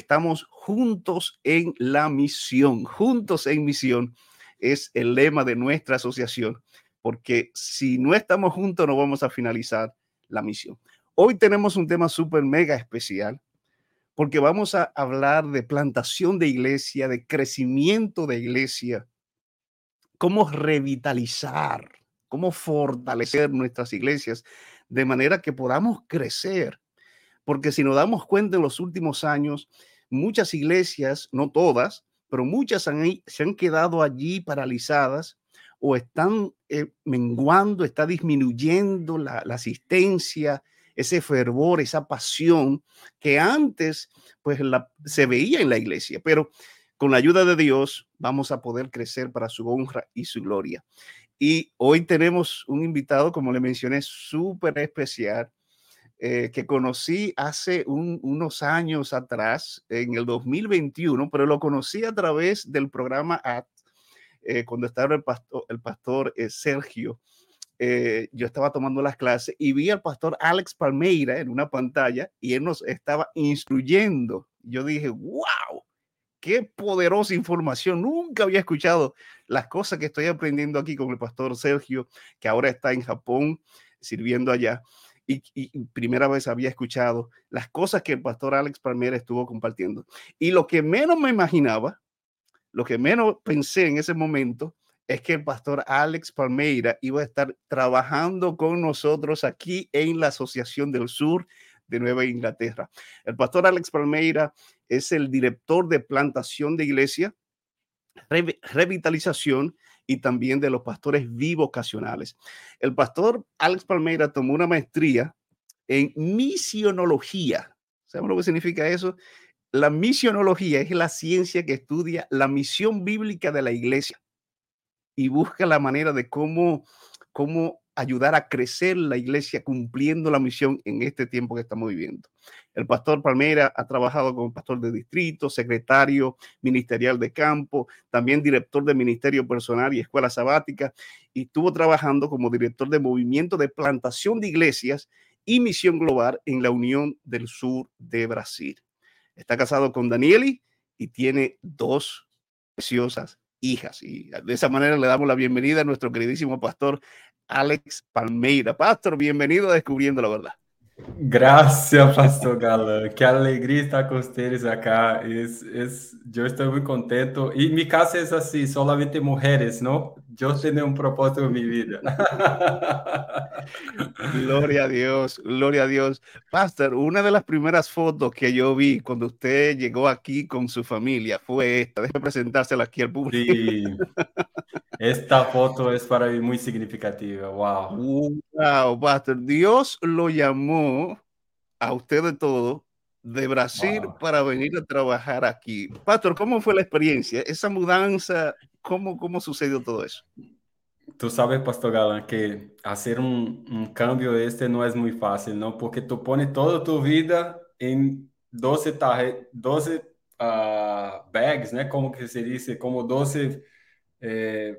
estamos juntos en la misión, juntos en misión es el lema de nuestra asociación, porque si no estamos juntos no vamos a finalizar la misión. Hoy tenemos un tema súper mega especial porque vamos a hablar de plantación de iglesia, de crecimiento de iglesia, cómo revitalizar, cómo fortalecer nuestras iglesias de manera que podamos crecer. Porque si nos damos cuenta en los últimos años, muchas iglesias, no todas, pero muchas se han quedado allí paralizadas o están eh, menguando, está disminuyendo la, asistencia, ese fervor, esa pasión que antes pues se veía en la iglesia, pero con la ayuda de Dios vamos a poder crecer para su honra y su gloria. Y hoy tenemos un invitado, como le mencioné, súper especial, eh, que conocí hace unos años atrás, en el 2021, pero lo conocí a través del programa AT, eh, cuando estaba el pastor, el pastor eh, Sergio. yo estaba tomando las clases y vi al pastor Alex Palmeira en una pantalla y él nos estaba instruyendo. Yo dije, wow, qué poderosa información. Nunca había escuchado las cosas que estoy aprendiendo aquí con el pastor Sergio, que ahora está en Japón sirviendo allá. Y, primera vez había escuchado las cosas que el pastor Alex Palmera estuvo compartiendo. Y lo que menos me imaginaba, lo que menos pensé en ese momento, es que el pastor Alex Palmeira iba a estar trabajando con nosotros aquí en la Asociación del Sur de Nueva Inglaterra. El pastor Alex Palmeira es el director de plantación de iglesia, revitalización y también de los pastores bivocacionales. El pastor Alex Palmeira tomó una maestría en misionología. ¿Sabemos lo que significa eso? La misionología es la ciencia que estudia la misión bíblica de la iglesia y busca la manera de cómo, cómo ayudar a crecer la iglesia cumpliendo la misión en este tiempo que estamos viviendo. El pastor Palmera ha trabajado como pastor de distrito, secretario ministerial de campo, también director de ministerio personal y escuela sabática, y estuvo trabajando como director de movimiento de plantación de iglesias y misión global en la Unión del Sur de Brasil. Está casado con Danieli y tiene dos preciosas hijas. Y de esa manera le damos la bienvenida a nuestro queridísimo pastor Alex Palmeira. Pastor, bienvenido a Descubriendo la Verdad. Gracias, Pastor Galán. Qué alegría estar con ustedes acá. Es, es, yo estoy muy contento. Y mi casa es así, solamente mujeres, ¿no? Yo tengo un propósito en mi vida. Gloria a Dios, gloria a Dios. Pastor, una de las primeras fotos que yo vi cuando usted llegó aquí con su familia fue esta. Déjeme presentársela aquí al público. Sí. Esta foto es para mí muy significativa. Wow. Wow, Pastor. Dios lo llamó a usted de todo de Brasil para venir a trabajar aquí. Pastor, ¿cómo fue la experiencia? Esa mudanza, ¿cómo, cómo sucedió todo eso? Tú sabes, Pastor Galán, que hacer un, un, cambio este no es muy fácil, ¿no? Porque tú pones toda tu vida en 12, 12 uh, bags, ¿no? Como que se dice, como 12 eh,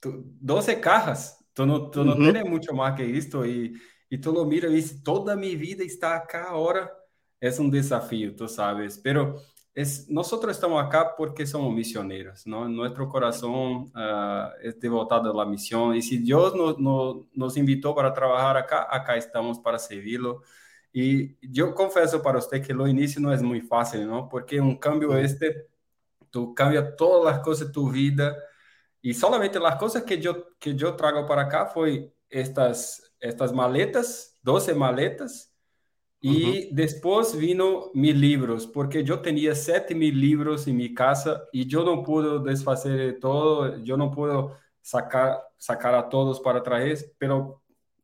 12 cajas, tú no, tú no tienes mucho más que esto y, y tú lo miras y dices, toda mi vida está acá ahora, es un desafío, tú sabes, pero es, nosotros estamos acá porque somos misioneros, ¿no? Nuestro corazón uh, es devotado a la misión y si Dios no, no, nos invitó para trabajar acá, acá estamos para servirlo. Y yo confieso para usted que lo inicio no es muy fácil, ¿no? Porque un cambio este, tú cambias todas las cosas de tu vida, y solamente las cosas que yo, que yo trago para acá fue estas, estas maletas, 12 maletas, e después vino meus livros, porque yo tenía 7 mil livros em minha casa y yo no pude desfazer todo, yo no pude sacar sacar a todos para trazer, pero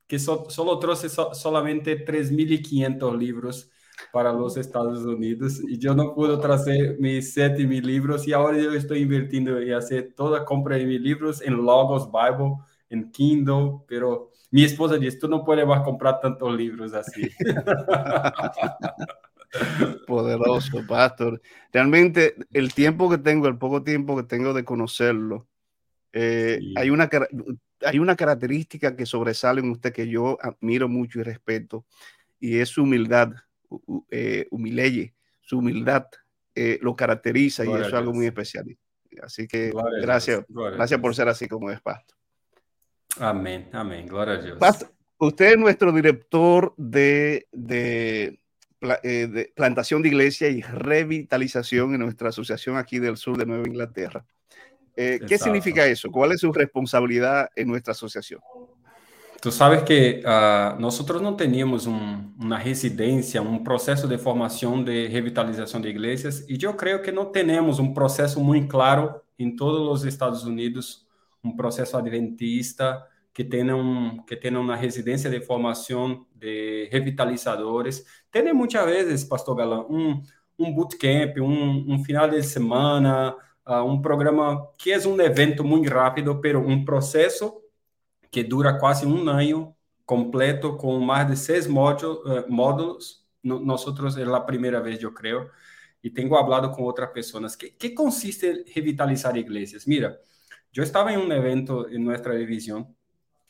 que só so, solo trouxe so, solamente 3.500 livros para los Estados Unidos y yo no pude trazer meus 7 mil livros e agora eu estou invertindo em fazer toda compra de meus libros en Logos Bible, en Kindle, pero mi esposa dice, tú no puedes más comprar tantos libros así. Poderoso, pastor. Realmente el tiempo que tengo, el poco tiempo que tengo de conocerlo, eh, hay, una, hay una característica que sobresale en usted que yo admiro mucho y respeto, y es su humildad eh, humileye, su humildad eh, lo caracteriza y eso es algo muy especial. Así que gracias, gracias por ser así como es, Pastor. Amén, amén, gloria a Dios. usted es nuestro director de, de, eh, de, plantación de iglesia y revitalización en nuestra asociación aquí del sur de Nueva Inglaterra. Eh, ¿Qué significa eso? ¿Cuál es su responsabilidad en nuestra asociación? Tú sabes que uh, nosotros no teníamos un, una residencia, un proceso de formación de revitalización de iglesias y yo creo que no tenemos un proceso muy claro en todos los Estados Unidos, un proceso adventista que tenha, um, que tenha uma residência de formação de revitalizadores. Tem muitas vezes, Pastor Galã, um, um bootcamp, um, um final de semana, uh, um programa que é um evento muito rápido, pero um processo que dura quase um ano completo com mais de seis módulos. Uh, módulos. Nós é a primeira vez, eu creio, e tenho falado com outras pessoas. Que, que consiste revitalizar igrejas? Mira, eu estava em um evento em nossa divisão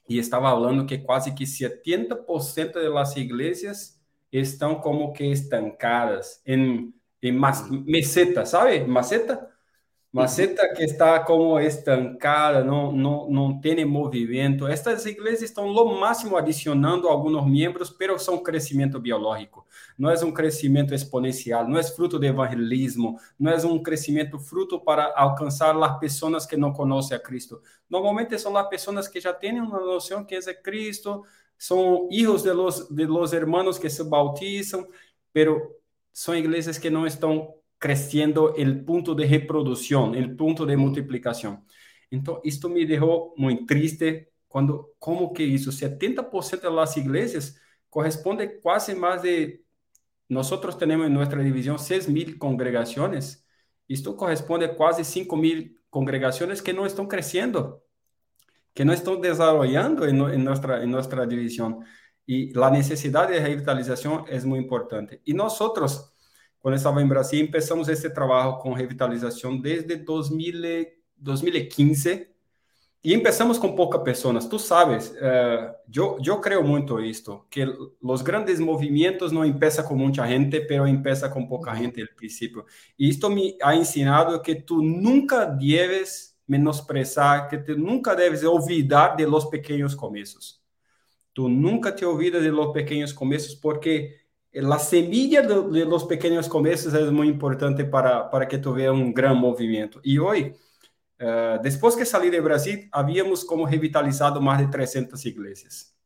e estava falando que quase que 70% das igrejas estão como que estancadas em, em meseta, sabe? Maceta? Maceta que está como estancada, não, não, não tem movimento. Estas igrejas estão no máximo adicionando alguns membros, pero são crescimento biológico. Não é um crescimento exponencial, não é fruto de evangelismo, não é um crescimento fruto para alcançar as pessoas que não conhecem a Cristo. Normalmente são as pessoas que já têm uma noção que é Cristo, são filhos de los, de los hermanos que se bautizam, pero são igrejas que não estão creciendo el punto de reproducción, el punto de multiplicación. Entonces, esto me dejó muy triste cuando, como que eso, 70% de las iglesias corresponde casi más de, nosotros tenemos en nuestra división 6 mil congregaciones, esto corresponde a casi 5 mil congregaciones que no están creciendo, que no están desarrollando en, nuestra, en nuestra división. Y la necesidad de revitalización es muy importante. Y nosotros, quando eu estava em Brasil, começamos esse trabalho com revitalização desde 2000, 2015 e começamos com poucas pessoas. Tu sabes, uh, eu, eu creio muito isto, que os grandes movimentos não começam com muita gente, pero começam com pouca gente no princípio. E isto me ha ensinado que tu nunca deves menosprezar, que tu nunca deves olvidar de los pequenos começos. Tu nunca te olvidas de los pequenos começos, porque la semilla de, los pequeños comienzos es muy importante para, para que veas un gran movimiento. Y hoy, uh, después que salí de Brasil, habíamos como revitalizado más de 300 iglesias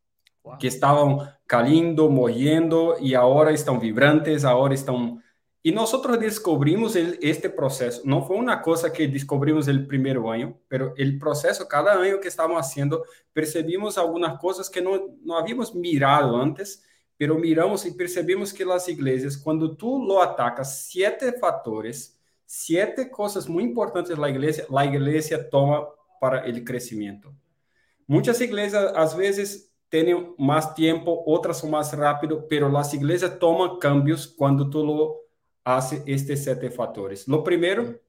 wow. que estaban cayendo, muriendo y ahora están vibrantes, ahora están... Y nosotros descubrimos el, este proceso. No fue una cosa que descubrimos el primer año, pero el proceso, cada año que estamos haciendo, percibimos algunas cosas que no, no habíamos mirado antes pero miramos e percebemos que as igrejas, quando tu lo atacas sete fatores, sete coisas muito importantes da igreja, a igreja toma para o crescimento. Muitas igrejas, às vezes, têm mais tempo, outras são mais rápido, pero as igrejas tomam cambios quando tu lo hace estes sete fatores. Lo primeiro,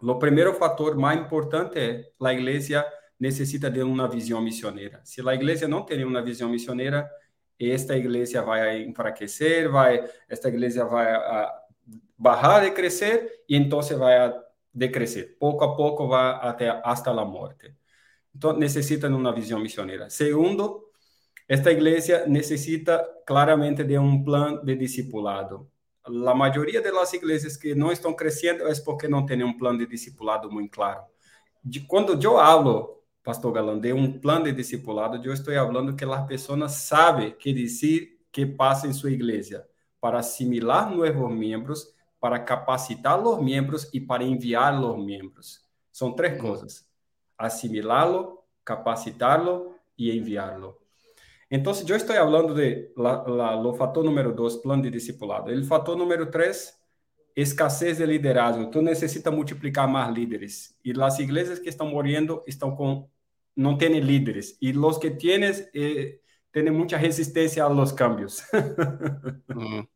lo primeiro fator mais importante é a igreja necessita de uma visão missioneira. Se a igreja não tem uma visão missioneira, esta igreja vai enfraquecer, vai, esta igreja vai a, barrar de crescer e então vai a decrescer. Pouco a pouco vai até hasta a morte. Então necessitam uma visão missioneira. Segundo, esta igreja necessita claramente de um plano de discipulado. A maioria das igrejas que não estão crescendo é porque não têm um plano de discipulado muito claro. De quando eu hablo Pastor Galán, de um plano de discipulado, eu estou falando que as pessoas sabem que dizer que passa em sua igreja para assimilar novos membros, para capacitar os membros e para enviar os membros. São três coisas: assimilá-lo, capacitá-lo e enviá-lo. Então, eu estou falando de la, la, o fator número dois, plano de discipulado. O fator número três, escassez de liderazgo. Tu necessita multiplicar mais líderes. E as igrejas que estão morrendo estão com no tiene líderes y los que tienes eh, tienen mucha resistencia a los cambios.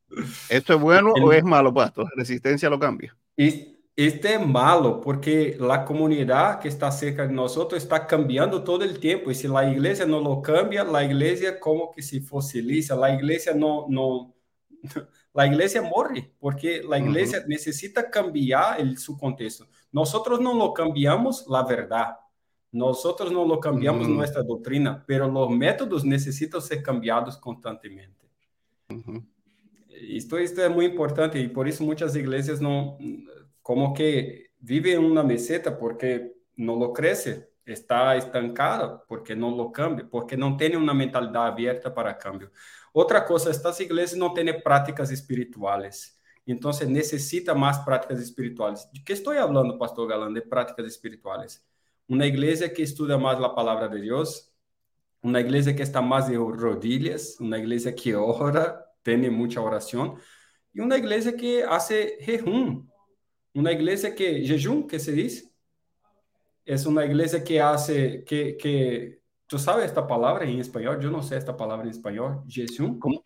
¿Esto es bueno o es malo, pastor? Resistencia a los cambios. Y, este es malo porque la comunidad que está cerca de nosotros está cambiando todo el tiempo y si la iglesia no lo cambia, la iglesia como que se fosiliza, la iglesia no, no, la iglesia morre, porque la iglesia necesita cambiar el, su contexto. Nosotros no lo cambiamos la verdad, nosotros no lo cambiamos nuestra doctrina, pero los métodos necesitan ser cambiados constantemente. esto, esto, es muy importante y por eso muchas iglesias no, como que viven en una meseta porque no lo crece, está estancada porque no lo cambia, porque no tiene una mentalidad abierta para cambio. Otra cosa, estas iglesias no tienen prácticas espirituales. Entonces necesita más prácticas espirituales. ¿De qué estoy hablando, Pastor Galán, de prácticas espirituales? Una iglesia que estudia más la palabra de Dios, una iglesia que está más de rodillas, una iglesia que ora, tiene mucha oración, y una iglesia que hace jejum, una iglesia que, jejum, ¿qué se dice? Es una iglesia que hace, que, que, ¿tú sabes esta palabra en español? Yo no sé esta palabra en español, jejum. ¿Cómo?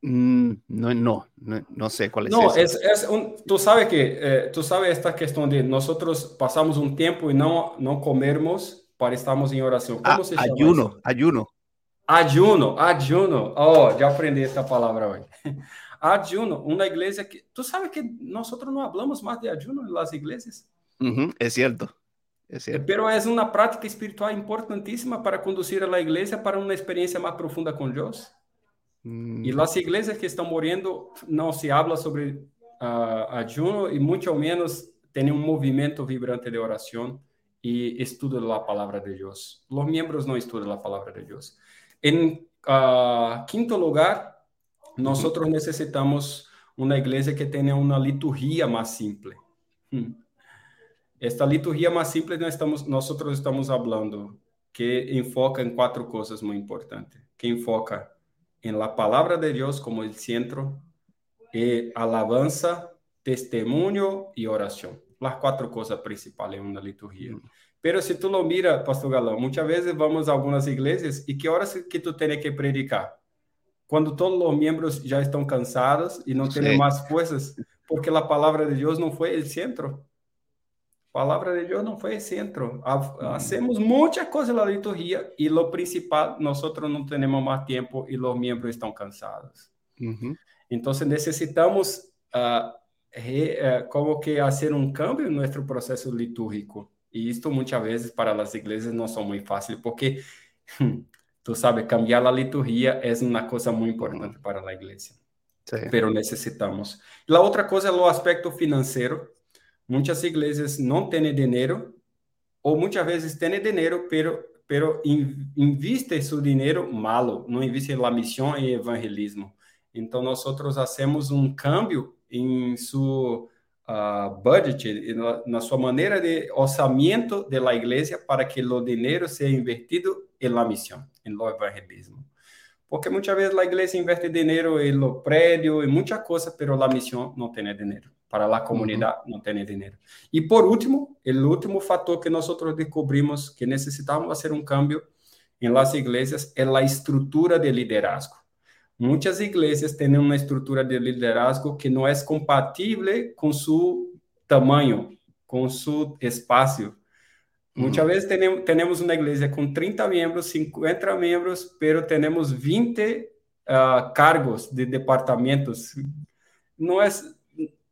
Mm, no, no, no, sé cuál es. No, es, es un, tú sabes que, eh, tú sabes esta cuestión de nosotros pasamos un tiempo y no, no comemos para estarmos en oración. ¿Cómo ah, se llama ayuno, ayuno. Ayuno, ayuno. Oh, ya aprendí esta palabra hoy. ayuno, una iglesia que, tú sabes que nosotros no hablamos más de ayuno en las iglesias. es cierto. Es cierto. Pero es una práctica espiritual importantísima para conducir a la iglesia para una experiencia más profunda con Dios. Y las iglesias que están muriendo no se habla sobre uh, ayuno y mucho menos tienen un movimiento vibrante de oración y estudio de la palabra de Dios. Los miembros no estudian la palabra de Dios. En uh, quinto lugar, nosotros necesitamos una iglesia que tenga una liturgia más simple. Hmm. Esta liturgia más simple no estamos, nosotros estamos hablando que enfoca en cuatro cosas muy importantes. Que enfoca en la palabra de Dios como el centro, y alabanza, testimonio y oración. Las cuatro cosas principales en una liturgia. Mm. Pero si tú lo miras, Pastor Galán, muchas veces vamos a algunas iglesias y qué horas que tú tienes que predicar? Cuando todos los miembros ya están cansados y no tienen más fuerzas, porque la palabra de Dios no fue el centro. palabra de Dios no fue centro. Mm. Hacemos muchas cosas en la liturgia y lo principal, nosotros no tenemos más tiempo y los miembros están cansados. Entonces necesitamos uh, re, uh, como que hacer un cambio en nuestro proceso litúrgico. Y esto muchas veces para las iglesias no son muy fácil porque, tú sabes, cambiar la liturgia es una cosa muy importante para la iglesia. Sí. Pero necesitamos. La otra cosa es el aspecto financiero Muitas igrejas não têm dinheiro, ou muitas vezes têm dinheiro, pero, pero investe seu dinheiro malo, não investe na missão e evangelismo. Então, nós fazemos um câmbio em seu uh, budget, na, sua maneira de orçamento da igreja, para que o dinheiro seja invertido na missão, no evangelismo. Porque muitas vezes a igreja investe dinheiro no prédio, em muitas coisas, mas a missão não tem dinheiro para a comunidade uhum. não ter dinheiro. E por último, o último fator que nós descobrimos que necessitamos fazer um cambio em las iglesias é a estrutura de liderazgo. Muitas igrejas têm uma estrutura de liderazgo que não é compatível com seu tamanho, com seu espaço. Muitas uhum. vezes temos, temos uma igreja com 30 membros, 50 membros, pero temos 20 uh, ah, cargos de departamentos. Não é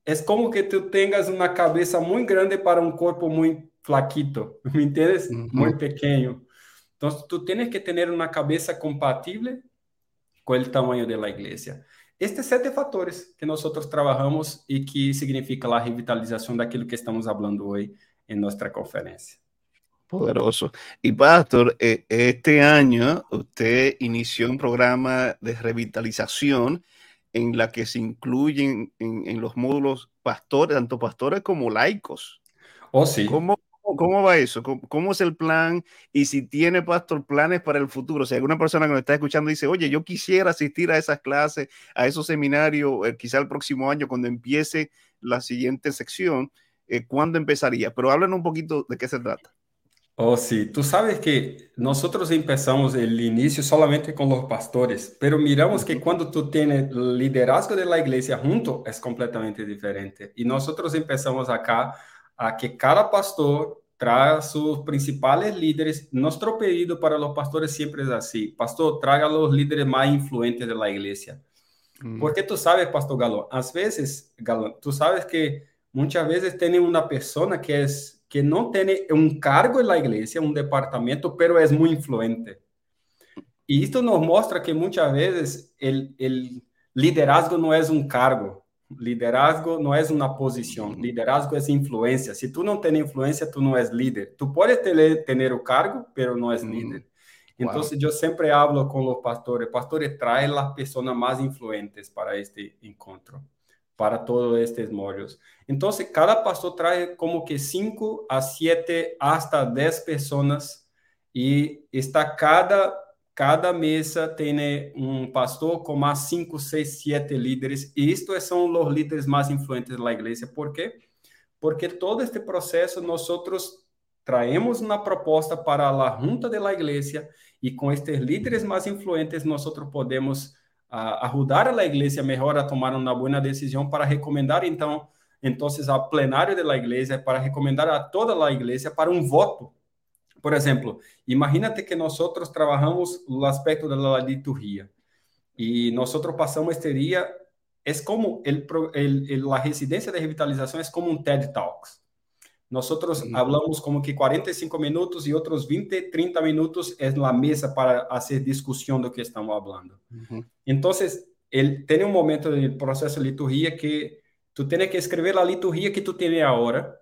é como que tu tenhas uma cabeça muito grande para um corpo muito flaquito, ¿me entiendes? Uhum. Muito pequeno. Então, tu tens que ter uma cabeça compatível com o tamanho da igreja. Estes sete fatores que nós trabalhamos e que significa a revitalização daquilo que estamos falando hoje em nossa conferência. Poderoso. Y Pastor, eh, este año usted inició un programa de revitalización en la que se incluyen en, los módulos pastores, tanto pastores como laicos. Oh, sí. ¿Cómo, cómo va eso? ¿Cómo, es el plan? Y si tiene, pastor, planes para el futuro. Si alguna persona que nos está escuchando dice, oye, yo quisiera asistir a esas clases, a esos seminarios, eh, quizá el próximo año, cuando empiece la siguiente sección, eh, ¿cuándo empezaría? Pero háblanos un poquito de qué se trata. Oh, sí, tú sabes que nosotros empezamos el inicio solamente con los pastores, pero miramos que cuando tú tienes liderazgo de la iglesia junto es completamente diferente. Y nosotros empezamos acá a que cada pastor traga sus principales líderes. Nuestro pedido para los pastores siempre es así, pastor, traga los líderes más influentes de la iglesia. Mm. Porque tú sabes, Pastor Galo, a veces, Galo, tú sabes que muchas veces tiene una persona que es que no tiene un cargo en la iglesia, un departamento, pero es muy influente. Y esto nos muestra que muchas veces el, el liderazgo no es un cargo, liderazgo no es una posición, liderazgo es influencia. Si tú no tienes influencia, tú no eres líder. Tú puedes tener, tener el cargo, pero no es líder. Entonces wow. yo siempre hablo con los pastores, pastores, trae las personas más influentes para este encuentro, para todos estos mollos. Entonces cada pastor trae como que 5 a 7 hasta 10 personas y está cada cada mesa tem um pastor com mais cinco, seis, sete líderes, e estes são os líderes mais influentes da igreja. Por quê? Porque todo este processo nós traemos uma proposta para a junta da igreja e com estes líderes mais influentes nós podemos uh, ajudar a igreja melhor a tomar uma boa decisão para recomendar então então ao plenário da igreja para recomendar a toda a igreja para um voto por exemplo, imagínate que nós trabalhamos o aspecto da liturgia e nós passamos este dia é como el, el, el, a residência de revitalização é como um TED Talks. Nós uhum. falamos como que 45 minutos e outros 20, 30 minutos é na mesa para fazer discussão do que estamos falando. Uhum. Então, ele tem um momento do processo de liturgia que tu tem que escrever a liturgia que tu tem agora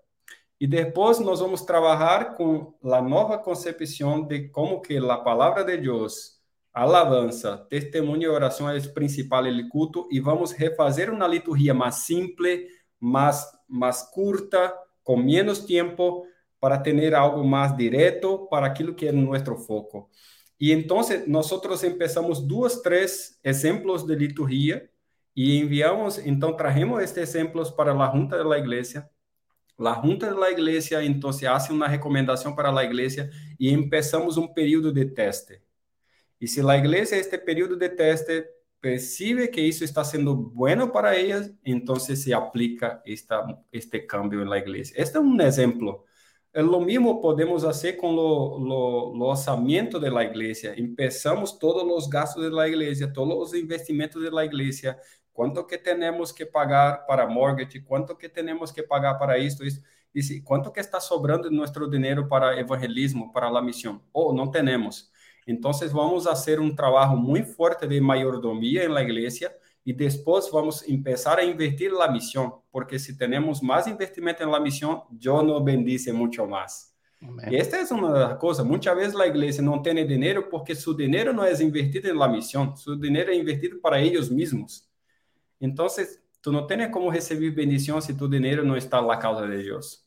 e depois nós vamos trabalhar com a nova concepção de como que a palavra de Deus, alabança, testemunho e oração é o principal do culto e vamos refazer uma liturgia mais simples, mais, mais curta, com menos tempo, para ter algo mais direto para aquilo que é nosso foco. E então, nós começamos duas, três exemplos de liturgia e enviamos, então, trajemos estes exemplos para a junta da igreja La Junta de la Iglesia entonces hace una recomendación para la Iglesia y empezamos un periodo de teste. Y si la Iglesia este periodo de teste percibe que eso está siendo bueno para ellas, entonces se aplica esta, este cambio en la Iglesia. Este es un ejemplo. Lo mismo podemos hacer con lo, lo, lo orçamento de la iglesia. Empezamos todos los gastos de la iglesia, todos los investimentos de la iglesia, quanto que temos que pagar para mortgage, quanto que temos que pagar para isto, isso, e quanto que está sobrando nosso dinheiro para evangelismo, para a missão, ou oh, não temos. Entonces vamos a hacer un trabajo muy fuerte de mayordomía en la iglesia y después vamos a empezar a invertir la misión, porque si tenemos más invertimento en la misión, Dios nos bendice mucho más. Y esta es una de las cosas. Muchas veces la iglesia no tiene dinero porque su dinero no es invertido en la misión, su dinero es invertido para ellos mismos. Entonces, tú no tienes cómo recibir bendición si tu dinero no está en la causa de Dios.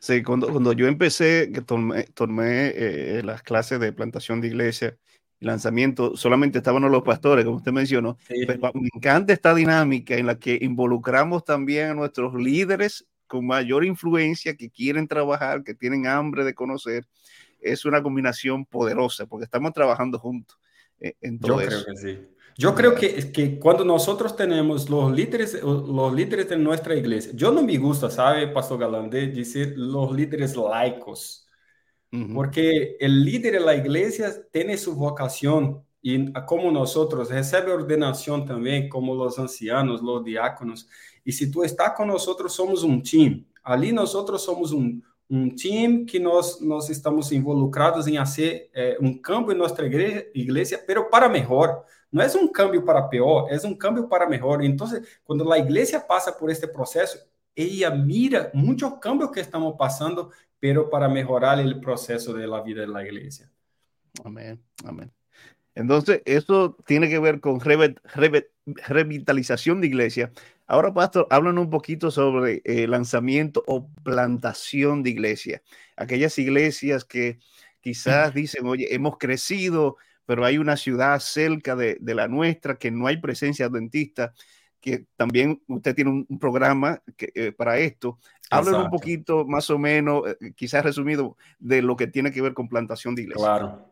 Sí, cuando, cuando yo empecé, que tomé, tomé eh, las clases de plantación de iglesia y lanzamiento, solamente estaban los pastores, como usted mencionó. Sí. Pero me encanta esta dinámica en la que involucramos también a nuestros líderes con mayor influencia, que quieren trabajar, que tienen hambre de conocer. Es una combinación poderosa porque estamos trabajando juntos. Eh, en todo yo eso. creo que sí. Yo creo que, que cuando nosotros tenemos los líderes, los líderes de nuestra iglesia, yo no me gusta, ¿sabe, Pastor Galán, de decir los líderes laicos, uh -huh. porque el líder de la iglesia tiene su vocación y como nosotros recibe ordenación también, como los ancianos, los diáconos. Y si tú estás con nosotros, somos un team. Ali nosotros somos un, um time que nós, nós estamos involucrados em fazer é, um câmbio em nossa igreja, igreja, pero para melhor. Não é um câmbio para pior, é um câmbio para melhor. Então, quando a igreja passa por este processo, ela mira muito o câmbio que estamos passando, pero para melhorar o processo da vida da igreja. Amém, amém. Entonces, eso tiene que ver con re, re, revitalización de iglesia. Ahora, Pastor, hablan un poquito sobre eh, lanzamiento o plantación de iglesia. Aquellas iglesias que quizás dicen, oye, hemos crecido, pero hay una ciudad cerca de, de la nuestra que no hay presencia adventista, que también usted tiene un, un programa que, eh, para esto. Hablen un poquito, más o menos, eh, quizás resumido, de lo que tiene que ver con plantación de iglesia. Claro.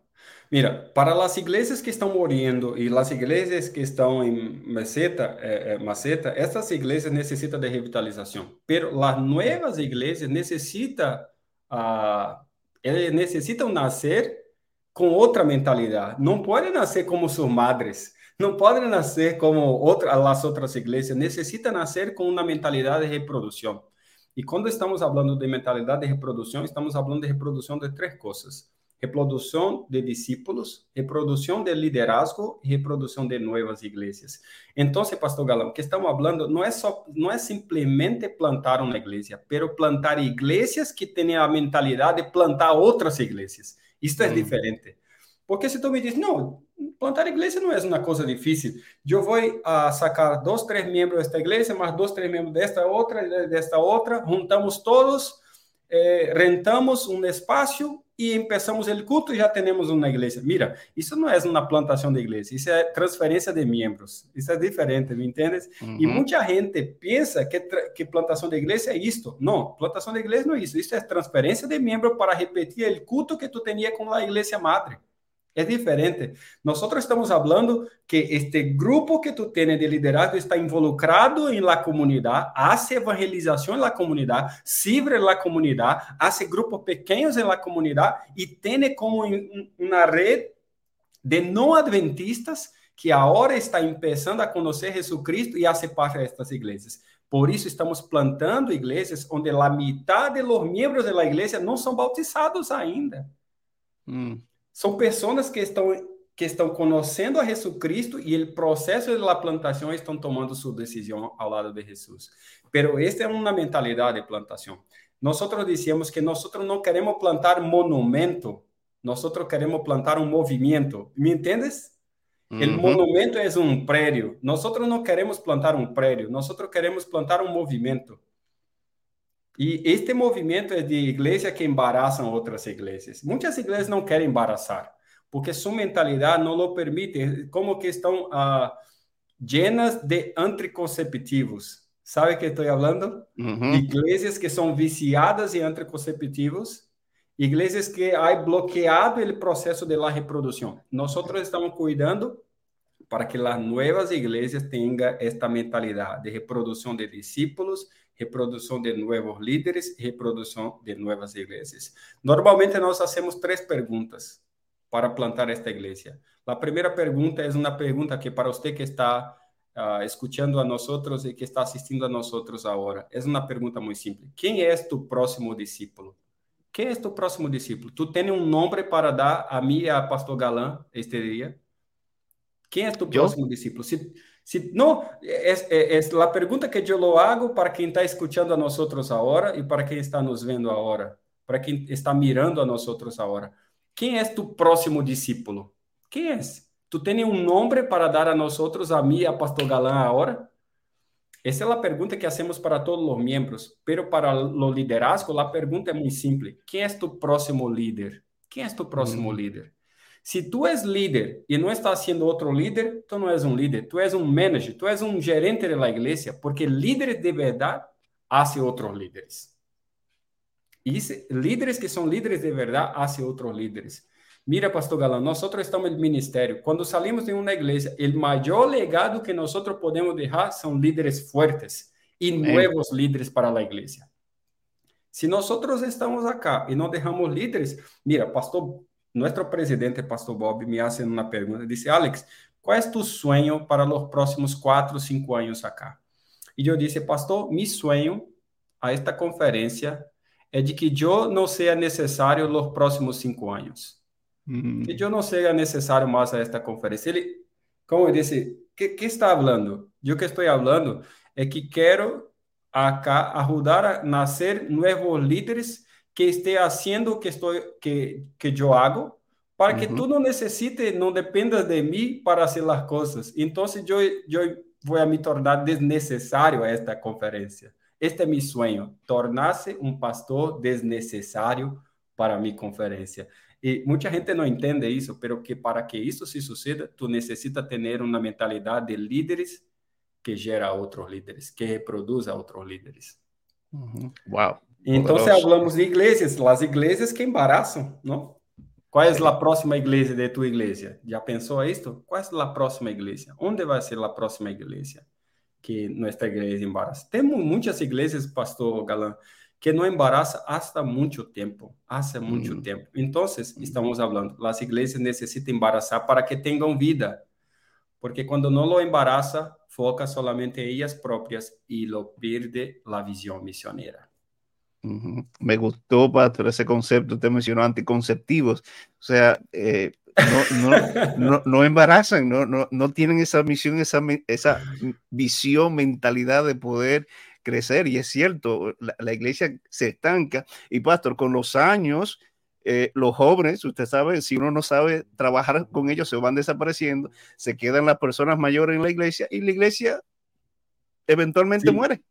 Mira, para as igrejas que estão morrendo e as igrejas que estão em maceta, eh, eh, maceta essas igrejas necessitam de revitalização. Pero as novas igrejas necessitam, uh, necessitam nascer com outra mentalidade. Não podem nascer como suas madres. não podem nascer como outra, as outras igrejas, necessitam nascer com uma mentalidade de reprodução. E quando estamos falando de mentalidade de reprodução, estamos falando de reprodução de três coisas: reprodução de discípulos, reprodução de liderazgo e reprodução de novas igrejas. Então, Pastor Galão, o que estamos falando não é só, não é simplesmente plantar uma igreja, pero plantar igrejas que tenham a mentalidade de plantar outras igrejas. Isto é hum. diferente. Porque se tu me diz, não, plantar igreja não é uma coisa difícil. Eu vou a sacar dois, três membros desta igreja, mais dois, três membros desta outra, desta outra, juntamos todos, eh, rentamos um espaço e começamos o culto e já temos uma igreja. Mira, isso não é uma plantação de igreja, isso é transferência de membros. Isso é diferente, me entendes? Uhum. E muita gente pensa que, que plantação de igreja é isto. Não, plantação de igreja não é isso. Isso é transferência de membros para repetir o culto que tu tinha com a igreja madre. É diferente. Nós estamos falando que este grupo que tu tens de liderazgo está involucrado em la comunidade, hace evangelização em la comunidade, sirve la comunidade, hace grupos pequenos em la comunidade e tem como uma rede de não adventistas que agora está começando a conhecer Jesucristo e a ser parte destas igrejas. Por isso estamos plantando igrejas onde a metade dos membros da igreja não são bautizados ainda. Hum. São pessoas que estão que estão conhecendo a Jesus Cristo e o processo de la plantação estão tomando sua decisão ao lado de Jesus. Pero esta é uma mentalidade de plantação. Nós dizemos que nós não queremos plantar monumento, nós queremos plantar um movimento. Me entendes? Uhum. O monumento é um prédio. Nós não queremos plantar um prédio, nós queremos plantar um movimento. E este movimento é de igreja que embaraçam outras igrejas. Muitas igrejas não querem embaraçar, porque sua mentalidade não o permite, como que estão ah, llenas de anticonceptivos. Sabe o que estou falando? Uhum. Igrejas que são viciadas em anticonceptivos, igrejas que há bloqueado o processo de la reprodução. Nós estamos cuidando para que as novas igrejas tenham esta mentalidade de reprodução de discípulos reprodução de novos líderes e reprodução de novas igrejas. Normalmente nós fazemos três perguntas para plantar esta igreja. A primeira pergunta é uma pergunta que para você que está uh, escutando a nós outros e que está assistindo a nós outros agora, é uma pergunta muito simples. Quem é tu próximo discípulo? Quem é tu próximo discípulo? Tu tem um nome para dar a mim e a pastor Galã este dia? Quem é tu próximo discípulo? Se, se, não, é, é, é, a pergunta que eu lo hago para quem está escutando a nós outros agora e para quem está nos vendo agora, para quem está mirando a nós outros agora. Quem é tu próximo discípulo? Quem é? Tu tens um nome para dar a nós outros, a mim e a pastor Galã agora? Essa é a pergunta que hacemos para todos os membros, pero para o liderazgo, a pergunta é muito simples. Quem é tu próximo líder? Quem é tu próximo hum. líder? Se tu és líder e não estás sendo outro líder, tu não és um líder, tu és um manager, tu és um gerente da igreja, porque líderes de verdade hacen outros líderes. E líderes que são líderes de verdade hacen outros líderes. Mira, pastor Galán, nós estamos no ministério. Quando salimos de uma igreja, o maior legado que nós podemos deixar são líderes fortes e novos líderes para a igreja. Se nós estamos acá e não deixamos líderes, mira, pastor nuestro presidente, Pastor Bob, me hace uma pergunta. Disse, Alex, qual é tu sonho para os próximos quatro, cinco anos acá? E eu disse, Pastor, mi sonho a esta conferência é de que eu não seja necessário nos próximos cinco anos. Uhum. Que eu não seja necessário mais a esta conferência. Ele, como eu disse, que, que está falando? Eu que estou falando é que quero acá ajudar a nascer novos líderes que esteja fazendo o que estou que que eu hago para que tu não necessite, não dependas de mim para fazer as coisas. Então, eu, eu vou me tornar desnecessário a esta conferência. Este é meu sonho, tornar-se um pastor desnecessário para a minha conferência. E muita gente não entende isso, pero que para que isso se suceda, tu necessita ter uma mentalidade de líderes que gera outros líderes, que reproduza outros líderes. Uhum. Uau! Então, se falamos de igrejas, as igrejas que embaraçam, não? Qual é a próxima igreja de tua igreja? Já pensou isto? Qual é a próxima igreja? Onde vai ser a próxima igreja que nossa igreja embaraça? Temos muitas igrejas, pastor Galã, que não embaraça hasta muito tempo, hasta muito hum. tempo. Então, estamos falando, as igrejas necessitam embaraçar para que tenham vida, porque cuando no lo embaraza, foca solamente en ellas propias y lo pierde la Me gustó, Pastor, ese concepto. Usted mencionó anticonceptivos. O sea, eh, no, no, no, embarazan, no, no, no tienen esa misión, esa, esa visión, mentalidad de poder crecer. Y es cierto, la, iglesia se estanca. Y pastor, con los años, eh, los jóvenes, usted sabe, si uno no sabe trabajar con ellos, se van desapareciendo, se quedan las personas mayores en la iglesia y la iglesia eventualmente muere.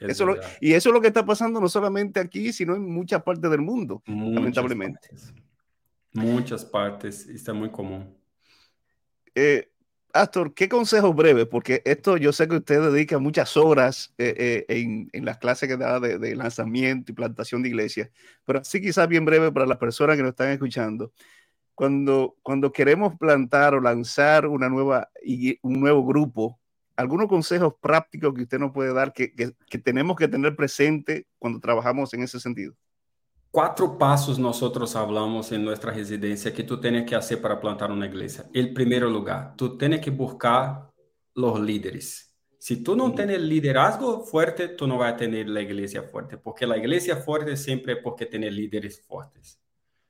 Eso y eso es lo que está pasando no solamente aquí, sino en muchas partes del mundo, lamentablemente. Muchas partes, está muy común. Eh, Astor, ¿qué consejo breve? Porque esto yo sé que usted dedica muchas horas eh, eh, en, en, las clases que da de, lanzamiento y plantación de iglesias, pero sí quizás bien breve para las personas que nos están escuchando. Cuando, cuando queremos plantar o lanzar una nueva, un nuevo grupo, algunos consejos prácticos que usted nos puede dar que, que, que tenemos que tener presente cuando trabajamos en ese sentido cuatro pasos nosotros hablamos en nuestra residencia que tú tienes que hacer para plantar una iglesia. El primer lugar, tú tienes que buscar los líderes. Si tú no tienes liderazgo fuerte, tú no vas a tener la iglesia fuerte, porque la iglesia fuerte siempre es porque tiene líderes fuertes.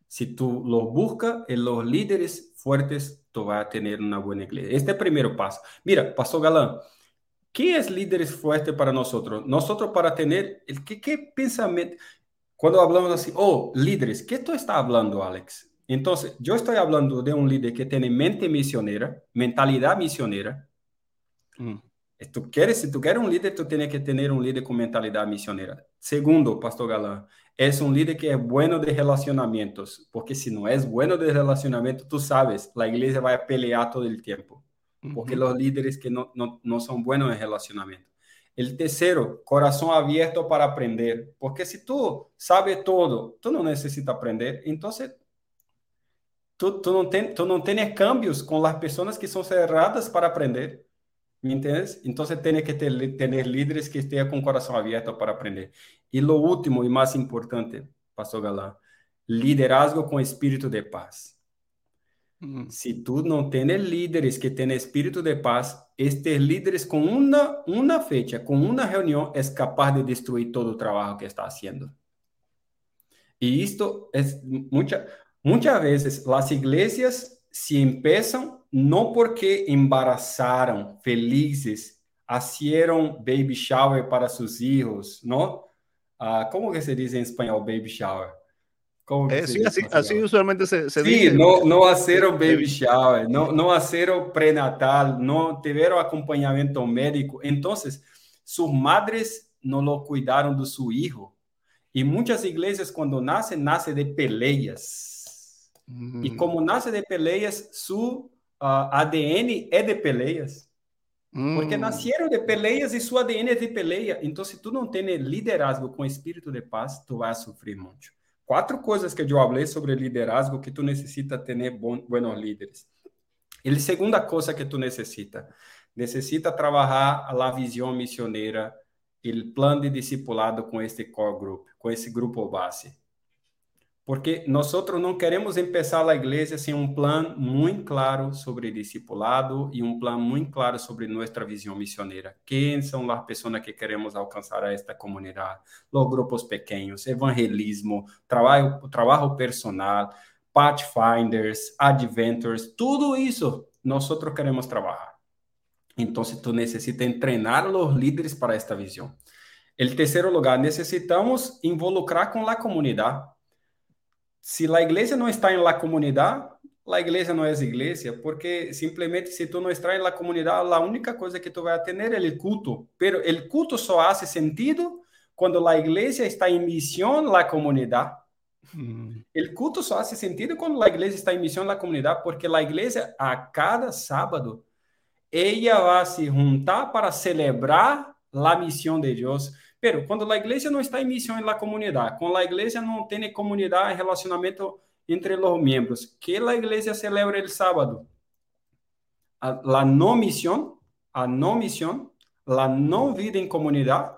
Si tú los buscas en los líderes fuertes, tú vas a tener una buena iglesia. Este es el primer paso. Mira, Pastor Galán, ¿qué es líderes fuertes para nosotros? Nosotros para tener, el, ¿qué, qué pensamiento? Cuando hablamos así, oh, líderes, ¿qué tú estás hablando, Alex? Entonces, yo estoy hablando de un líder que tiene mente misionera, mentalidad misionera. Mm. Tú quieres, si tú quieres un líder, tú tienes que tener un líder con mentalidad misionera. Segundo, Pastor Galán, es un líder que es bueno de relacionamientos, porque si no es bueno de relacionamiento, tú sabes, la iglesia va a pelear todo el tiempo, porque los líderes que no, no, no son buenos en relacionamiento. El tercero, corazón abierto para aprender. Porque si tú sabes todo, tú no necesitas aprender. Entonces, tú, tú, no, ten, tú no tienes cambios con las personas que son cerradas para aprender. ¿Me entiendes? Entonces, tienes que ter, tener líderes que estén con corazón abierto para aprender. Y lo último y más importante, Pastor Galán, liderazgo con espíritu de paz. Si tú no tienes líderes que tienen espíritu de paz, estos líderes con una, una fecha, con una reunión, es capaz de destruir todo el trabajo que está haciendo. Y esto es mucha, muchas veces las iglesias se empiezan no porque embarazaron felices, hicieron baby shower para sus hijos, ¿no? Uh, ¿Cómo que se dice en español baby shower? Eh, sí, así, así, usualmente se, se sí, dice. no, no haceron baby shower, no, no haceron prenatal, no tuvieron acompañamiento médico. Entonces, sus madres no lo cuidaron de su hijo. Y muchas iglesias cuando nacen, nacen de peleas. Mm. Y como nace de peleas, su uh, ADN es de peleas. Porque mm. nacieron de peleas y su ADN es de pelea. Entonces, si tú no tienes liderazgo con espíritu de paz, tú vas a sufrir mucho. Quatro coisas que eu falei sobre liderazgo que tu necessita ter bons líderes. E a segunda coisa que tu necessita, necessita trabalhar a visão missioneira, o plano de discipulado com este core group, com esse grupo base. Porque nós não queremos começar a igreja sem um plano muito claro sobre discipulado e um plano muito claro sobre nossa visão missioneira. Quem são as pessoas que queremos alcançar a esta comunidade? Os grupos pequenos, evangelismo, trabalho, trabalho personal, pathfinders, adventures, tudo isso nós queremos trabalhar. Então, tu necessitas treinar os líderes para esta visão. El terceiro lugar, necessitamos involucrar com a comunidade se a igreja não está em la comunidade, a igreja não é igreja, porque simplesmente se tu não está em la comunidade, a única coisa que tu vai ter é o culto. Pero o culto só faz sentido quando a igreja está em missão na comunidade. Mm. O culto só faz sentido quando a igreja está em missão na comunidade, porque a igreja a cada sábado ela vai se juntar para celebrar a missão de Deus Pero quando a igreja não está em missão na comunidade, quando a igreja não tem comunidade, relacionamento entre os membros, que a igreja celebra o sábado? A, a não missão, a não missão, a não vida em comunidade.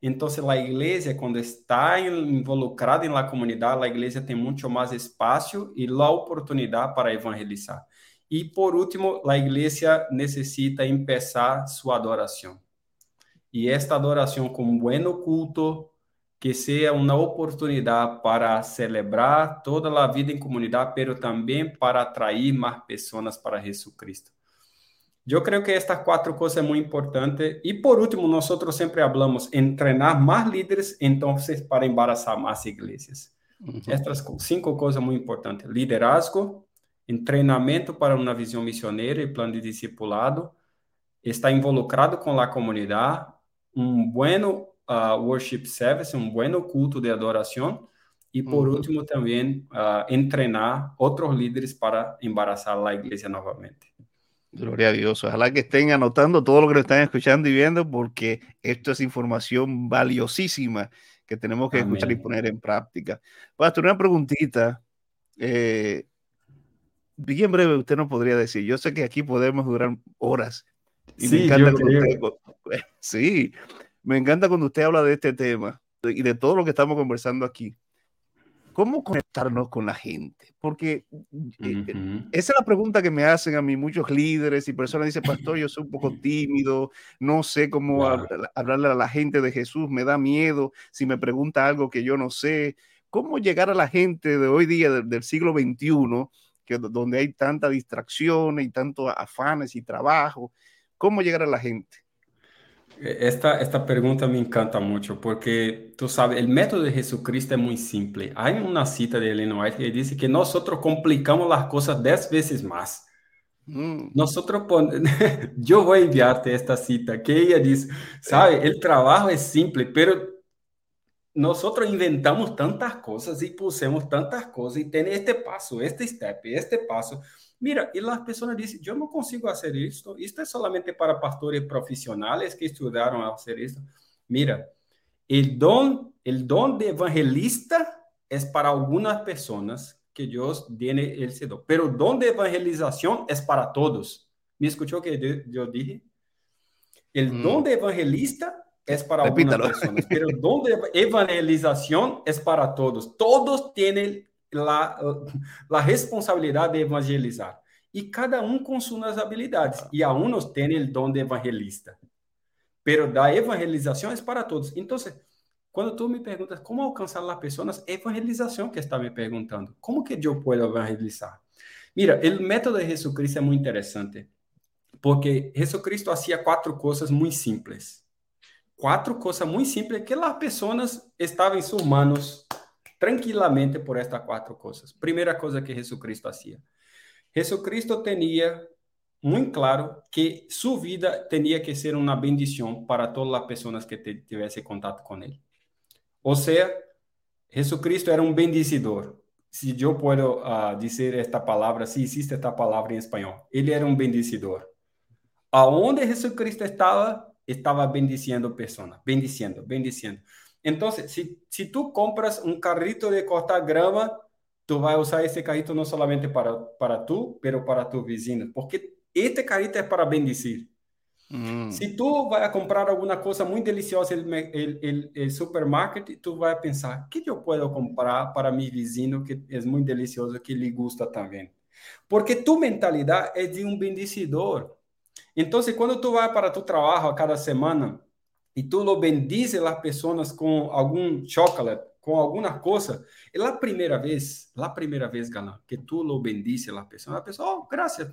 Então, a igreja, quando está involucrada na comunidade, a igreja tem muito mais espaço e a oportunidade para evangelizar. Y por último, la iglesia necesita empezar su adoración. Y esta adoración con un buen culto, que sea una oportunidad para celebrar toda la vida en comunidad, pero también para atraer más personas para Jesucristo. Yo creo que estas cuatro cosas es muy importante. Y por último, nosotros siempre hablamos entrenar más líderes, entonces para embarazar más iglesias. Estas cinco cosas muy importantes. Liderazgo, em treinamento para uma visão missioneira e plano de discipulado, está involucrado com a comunidade, um bueno uh, worship service, um bueno culto de adoração, e por último também uh, entrenar outros líderes para embarazar a igreja novamente. Gloria a Dios. Ojalá que estén anotando todo lo que están escuchando y viendo, porque esto es información valiosísima que tenemos que Amén. escuchar y poner en práctica. Pastor, una preguntita. Eh, bien breve usted no podría decir. Yo sé que aquí podemos durar horas. Y sí, me encanta cuando usted, sí, me encanta cuando usted habla de este tema y de todo lo que estamos conversando aquí. ¿Cómo conectarnos con la gente? Porque uh -huh. esa es la pregunta que me hacen a mí muchos líderes y personas dicen, pastor, yo soy un poco tímido, no sé cómo wow. hablarle a la gente de Jesús, me da miedo si me pregunta algo que yo no sé. ¿Cómo llegar a la gente de hoy día, del, del siglo XXI, que, donde hay tanta distracción y tanto afanes y trabajo, ¿cómo llegar a la gente? Esta, esta pregunta me encanta mucho porque tú sabes, el método de Jesucristo es muy simple. Hay una cita de Ellen White que dice que nosotros complicamos las cosas 10 veces más. Mm. Nosotros, pon... yo voy a enviarte esta cita que ella dice, sabe, el trabajo es simple, pero nosotros inventamos tantas cosas y pusemos tantas cosas y tiene este paso, este step, este paso. Mira, y las personas dicen, yo no consigo hacer esto, esto es solamente para pastores profesionales que estudiaron a hacer esto. Mira, el don, el don de evangelista es para algunas personas que Dios tiene ese don, pero el don de evangelización es para todos. ¿Me escuchó que yo dije? El mm. don de evangelista es para Repítalo. algunas personas, pero el don de evangelización es para todos. Todos tienen la, la responsabilidad de evangelizar. E cada um com suas habilidades. E a uns tem o dom de evangelista. Pero da evangelização é para todos. Então, quando tu me perguntas como alcançar as pessoas, é evangelização que está me perguntando. Como que eu posso evangelizar? Mira, o método de Jesucristo é muito interessante, porque Jesucristo fazia quatro coisas muito simples. Quatro coisas muito simples que as pessoas estavam em suas manos tranquilamente por estas quatro coisas. Primeira coisa que Jesucristo fazia. Jesucristo tinha muito claro que sua vida tinha que ser uma bendição para todas as pessoas que tivessem contato com ele. Ou seja, Jesucristo era um bendicidor. Se eu posso uh, dizer esta palavra, se existe esta palavra em espanhol, ele era um bendicidor. Aonde Jesucristo estava, estava bendiciendo pessoas, bendiciendo, bendiciendo. Entonces, si, si tú compras un carrito de cortar grama, tú vas a usar ese carrito no solamente para, para tú, pero para tus vecinos, porque este carrito es para bendecir. Mm. Si tú vas a comprar alguna cosa muy deliciosa en el, el, el, el, supermarket, tú vas a pensar, ¿qué yo puedo comprar para mi vecino que es muy delicioso, que le gusta también? Porque tu mentalidad es de un bendecidor. Entonces, cuando tú vas para tu trabajo cada semana, e tu lo bendices as pessoas com algum chocolate, com alguma coisa, é a primeira vez, a primeira vez, galã, que tu lo bendices as pessoas, a pessoa, oh, graças,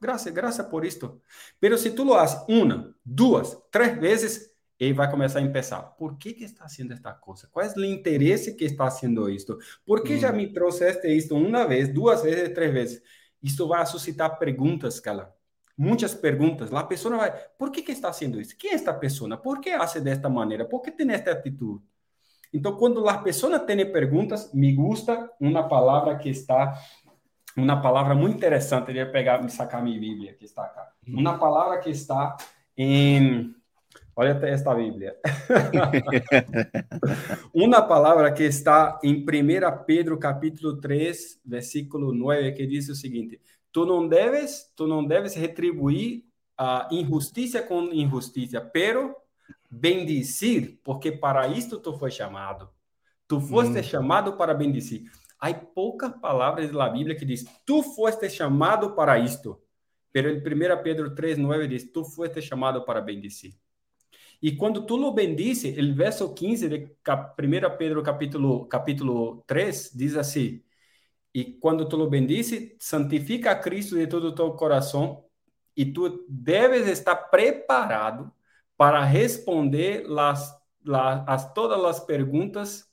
graças, graças por isto. Pero se tu lo haces uma, duas, três vezes, ele vai começar a pensar, por que que está fazendo esta coisa? Qual é o interesse que está fazendo isto? Por que hum. já me trouxeste isto uma vez, duas vezes, três vezes? Isto vai suscitar perguntas, galã muitas perguntas. A pessoa vai, por que, que está fazendo isso? Quem é esta pessoa? Por que hace desta maneira? Por que tem esta atitude? Então, quando as pessoas têm perguntas, me gusta uma palavra que está, uma palavra muito interessante, eu ia pegar, me sacar minha Bíblia, que está cá. Uhum. Uma palavra que está em, olha esta Bíblia. uma palavra que está em 1 Pedro capítulo 3, versículo 9, que diz o seguinte, Tu não deves, tu não deves retribuir a injustiça com injustiça, pero bendecir, porque para isto tu foi chamado. Tu foste hum. chamado para bendecir. Há poucas palavras na Bíblia que diz: "Tu foste chamado para isto". Pero em 1 Pedro 3:9 diz: "Tu foste chamado para bendecir". E quando tu lo bendice, o verso 15 de 1 Pedro capítulo capítulo 3 diz assim: "E quando tu lo bendice, santifica a Cristo de todo o teu coração, e tu deves estar preparado para responder las, las, as todas as perguntas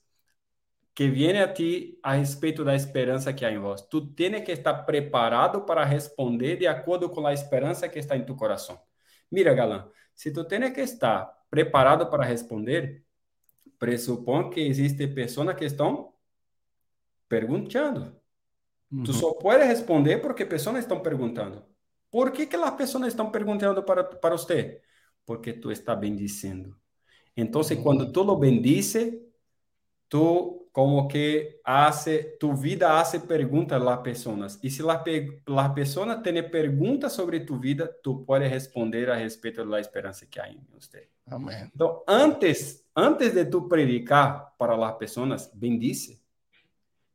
que viene a ti a respeito da esperança que há em vós. Tu tens que estar preparado para responder de acordo com a esperança que está em tu coração. Mira, galã, se tu tens que estar preparado para responder, pressupõe que existe pessoas que estão perguntando. Uhum. Tu só pode responder porque pessoas estão perguntando. Por que, que as pessoas estão perguntando para, para você? Porque tu está bendiciendo. Então, uhum. quando tu lo bendice, tu como que hace, tu vida hace perguntas a las personas. E se las personas tienen perguntas sobre tu vida, tu puedes responder a respeito da esperança que há em você. Amém. Então, antes, antes de tu predicar para las pessoas, bendice.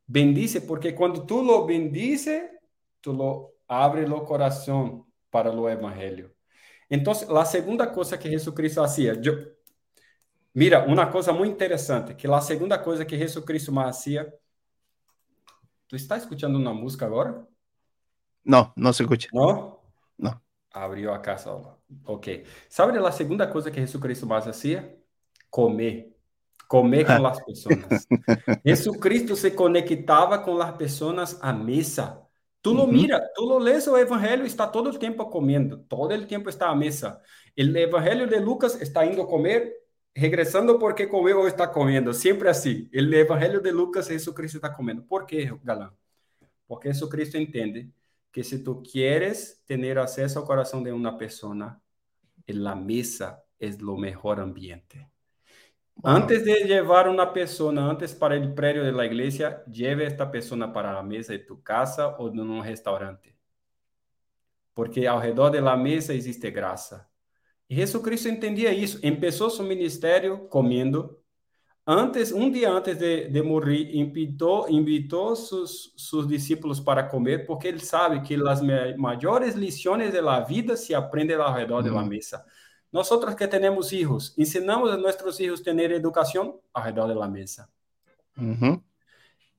Bendice, porque quando tu lo bendice, tu lo abre o coração para o evangelho. Então, a segunda coisa que Jesus Cristo fazia, Mira, uma coisa muito interessante, que a segunda coisa que Jesus Cristo mais hacía... ¿Tú estás escuchando uma música agora? Não, não se escucha. Não? Não. Abriu a casa. Ok. Sabe a segunda coisa que Jesus Cristo mais hacía? Comer. Comer com as pessoas. Jesus Cristo se conectava com as pessoas à mesa. Tu lo mira, tu lo lees o evangelho, está todo o tempo comendo, todo o tempo está à mesa. O evangelho de Lucas está indo comer, regressando porque comeu ou está comendo, sempre assim. O Evangelho de Lucas, Jesus Cristo está comendo. Por quê, galã? Porque Jesus Cristo entende que se tu queres ter acesso ao coração de uma pessoa, a mesa é o melhor ambiente. Antes de levar uma pessoa antes para o prédio da igreja, lleve esta pessoa para a mesa de tu casa ou num restaurante. Porque ao redor da mesa existe graça. E Jesus Cristo entendia isso. Começou seu ministério comendo. Antes, um dia antes de, de morrer, invitou, invitou seus, seus discípulos para comer, porque ele sabe que as maiores lições da vida se aprendem ao redor uhum. da mesa. Nosotros que tenemos hijos, ensinamos a nuestros hijos tener educación alrededor de la mesa.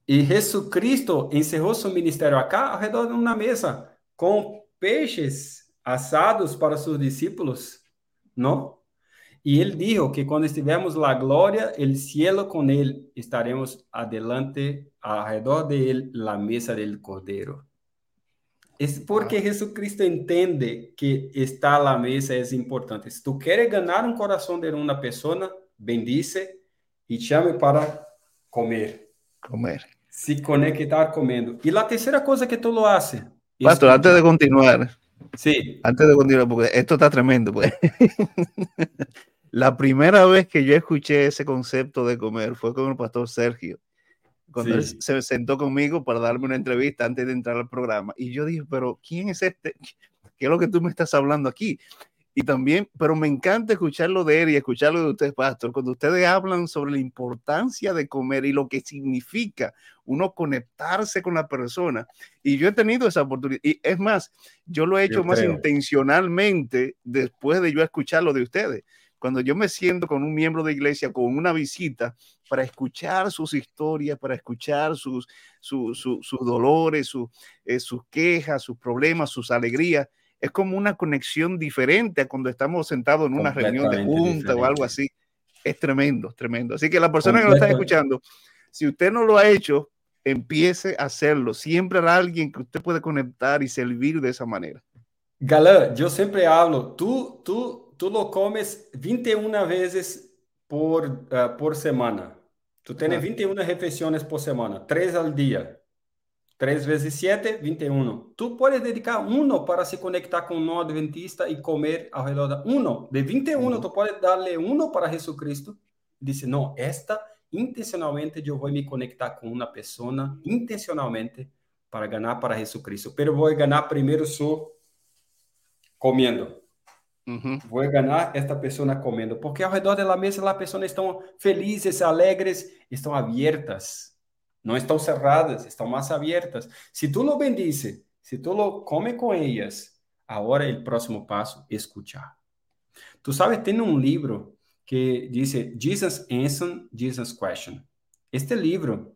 Y Jesucristo encerró su ministerio acá alrededor de una mesa con peixes assados para seus discípulos, não? E ele dijo que quando estivermos la glória, el cielo com él estaremos adelante, alrededor de él, la mesa del cordero. Es porque Jesucristo entende que estar la mesa es importante. Si tú quieres ganar un corazón de una persona, bendice y llame para comer. Comer. Se conectar comiendo. Y la tercera cosa que tú lo haces. Pastor, antes de continuar, Sí. Antes de continuar, porque esto está tremendo, pues. La primera vez que yo escuché ese concepto de comer fue con el pastor Sergio, cuando él se sentó conmigo para darme una entrevista antes de entrar al programa. Y yo dije, pero ¿quién es este? ¿Qué es lo que tú me estás hablando aquí? Y también, pero me encanta escucharlo de él y escucharlo de ustedes, pastor, cuando ustedes hablan sobre la importancia de comer y lo que significa uno conectarse con la persona. Y yo he tenido esa oportunidad. Y es más, yo lo he hecho más intencionalmente después de yo escucharlo de ustedes. Cuando yo me siento con un miembro de iglesia, con una visita, para escuchar sus historias, para escuchar sus, sus, sus, dolores, eh, sus quejas, sus problemas, sus alegrías, es como una conexión diferente a cuando estamos sentados en una reunión de junta o algo así. Es tremendo, tremendo. Así que la persona que nos está escuchando, si usted no lo ha hecho, empiece a hacerlo. Siempre habrá alguien que usted puede conectar y servir de esa manera. Galán, yo siempre hablo, tú, tú, tú lo comes 21 veces por, uh, por semana. Tú tienes ah. 21 refeições por semana, 3 al día. 3 vezes 7, 21. Tu puedes dedicar uno para se conectar com um adventista e comer ao redor da uno. De 21, uhum. tu puedes darle uno para Jesucristo. Dice, não, esta intencionalmente eu vou me conectar com uma pessoa, intencionalmente, para ganhar para Jesucristo. Pero vou ganhar primeiro só comendo. Uhum. Vou ganhar esta pessoa comendo. Porque ao redor da mesa, as pessoas estão felizes, alegres, estão abertas No están cerradas, están más abiertas. Si tú lo bendices, si tú lo comes con ellas, ahora el próximo paso, escuchar. Tú sabes, tiene un libro que dice Jesus Answer, Jesus Question. Este libro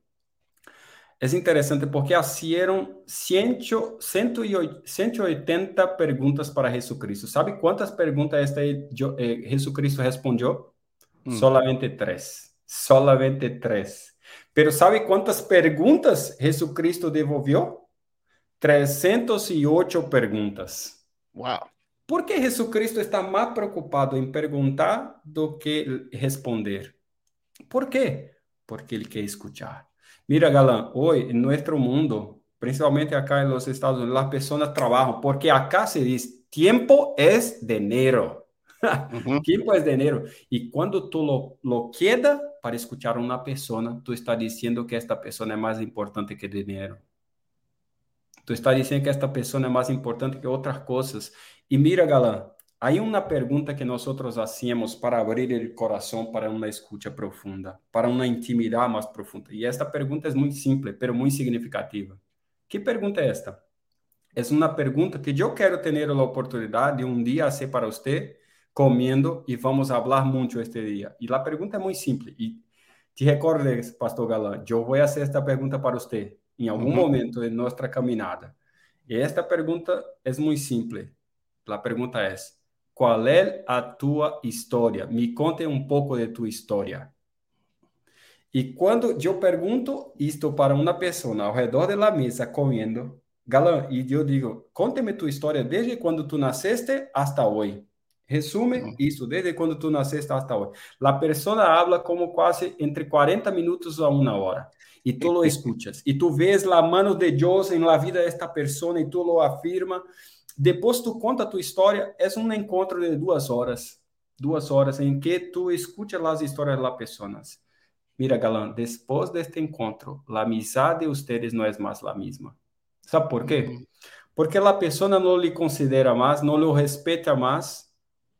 es interesante porque hicieron 180 preguntas para Jesucristo. ¿Sabe cuántas preguntas este eh, Jesucristo respondió? Mm. Solamente tres. Solamente tres. Pero ¿sabe cuántas preguntas Jesucristo devolvió? 308 perguntas. Wow. Por que Jesucristo está mais preocupado em perguntar do que responder? Por quê? Porque ele quer escuchar. Mira, Galán, hoy en nuestro mundo, principalmente acá en los Estados Unidos, las personas trabajan porque acá se dice tiempo es dinero. Uh tiempo es dinero. Y cuando tú lo, lo queda para escuchar a una persona, tú estás diciendo que esta persona es más importante que dinero. Tú estás diciendo que esta persona es más importante que otras cosas. Y mira, Galán, aí uma pergunta que nós hacíamos para abrir o coração para uma escuta profunda, para uma intimidade mais profunda. E esta pergunta é muito simples, mas muito significativa. Que pergunta é esta? É uma pergunta que eu quero ter a oportunidade de um dia fazer para você, comendo, e vamos falar muito este dia. E a pergunta é muito simples. E te recordes, pastor Galã, eu vou fazer esta pergunta para você em algum uhum. momento de nossa caminhada. E esta pergunta é muito simples. A pergunta é: qual é a tua história? Me conte um pouco de tua história. E quando eu pergunto isto para uma pessoa ao redor da mesa comendo, galã, e eu digo: conte-me tua história desde quando tu nasceste hasta hoje. Resume uhum. isso, desde quando tu nasceste hasta hoje. A pessoa habla como quase entre 40 minutos a uma hora y tú lo escuchas y tú ves la mano de Dios en la vida de esta persona y tú lo afirma. Depois tu conta tu história, é um encontro de duas horas, duas horas em que tu escutas as histórias das pessoas. Mira, galã, depois deste encontro, a amizade de ustedes não é mais a mesma. Sabe por quê? Porque a pessoa não lhe considera mais, não lhe respeita mais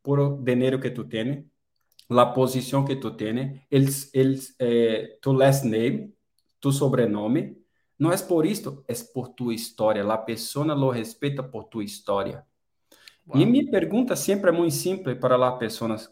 por o dinheiro que tu tens, a posição que tu tens, eh, tu last name, tu sobrenome. Não é por isto, é por tua história. A pessoa lo respeita por tua história. Wow. E minha pergunta sempre é muito simples para as pessoas.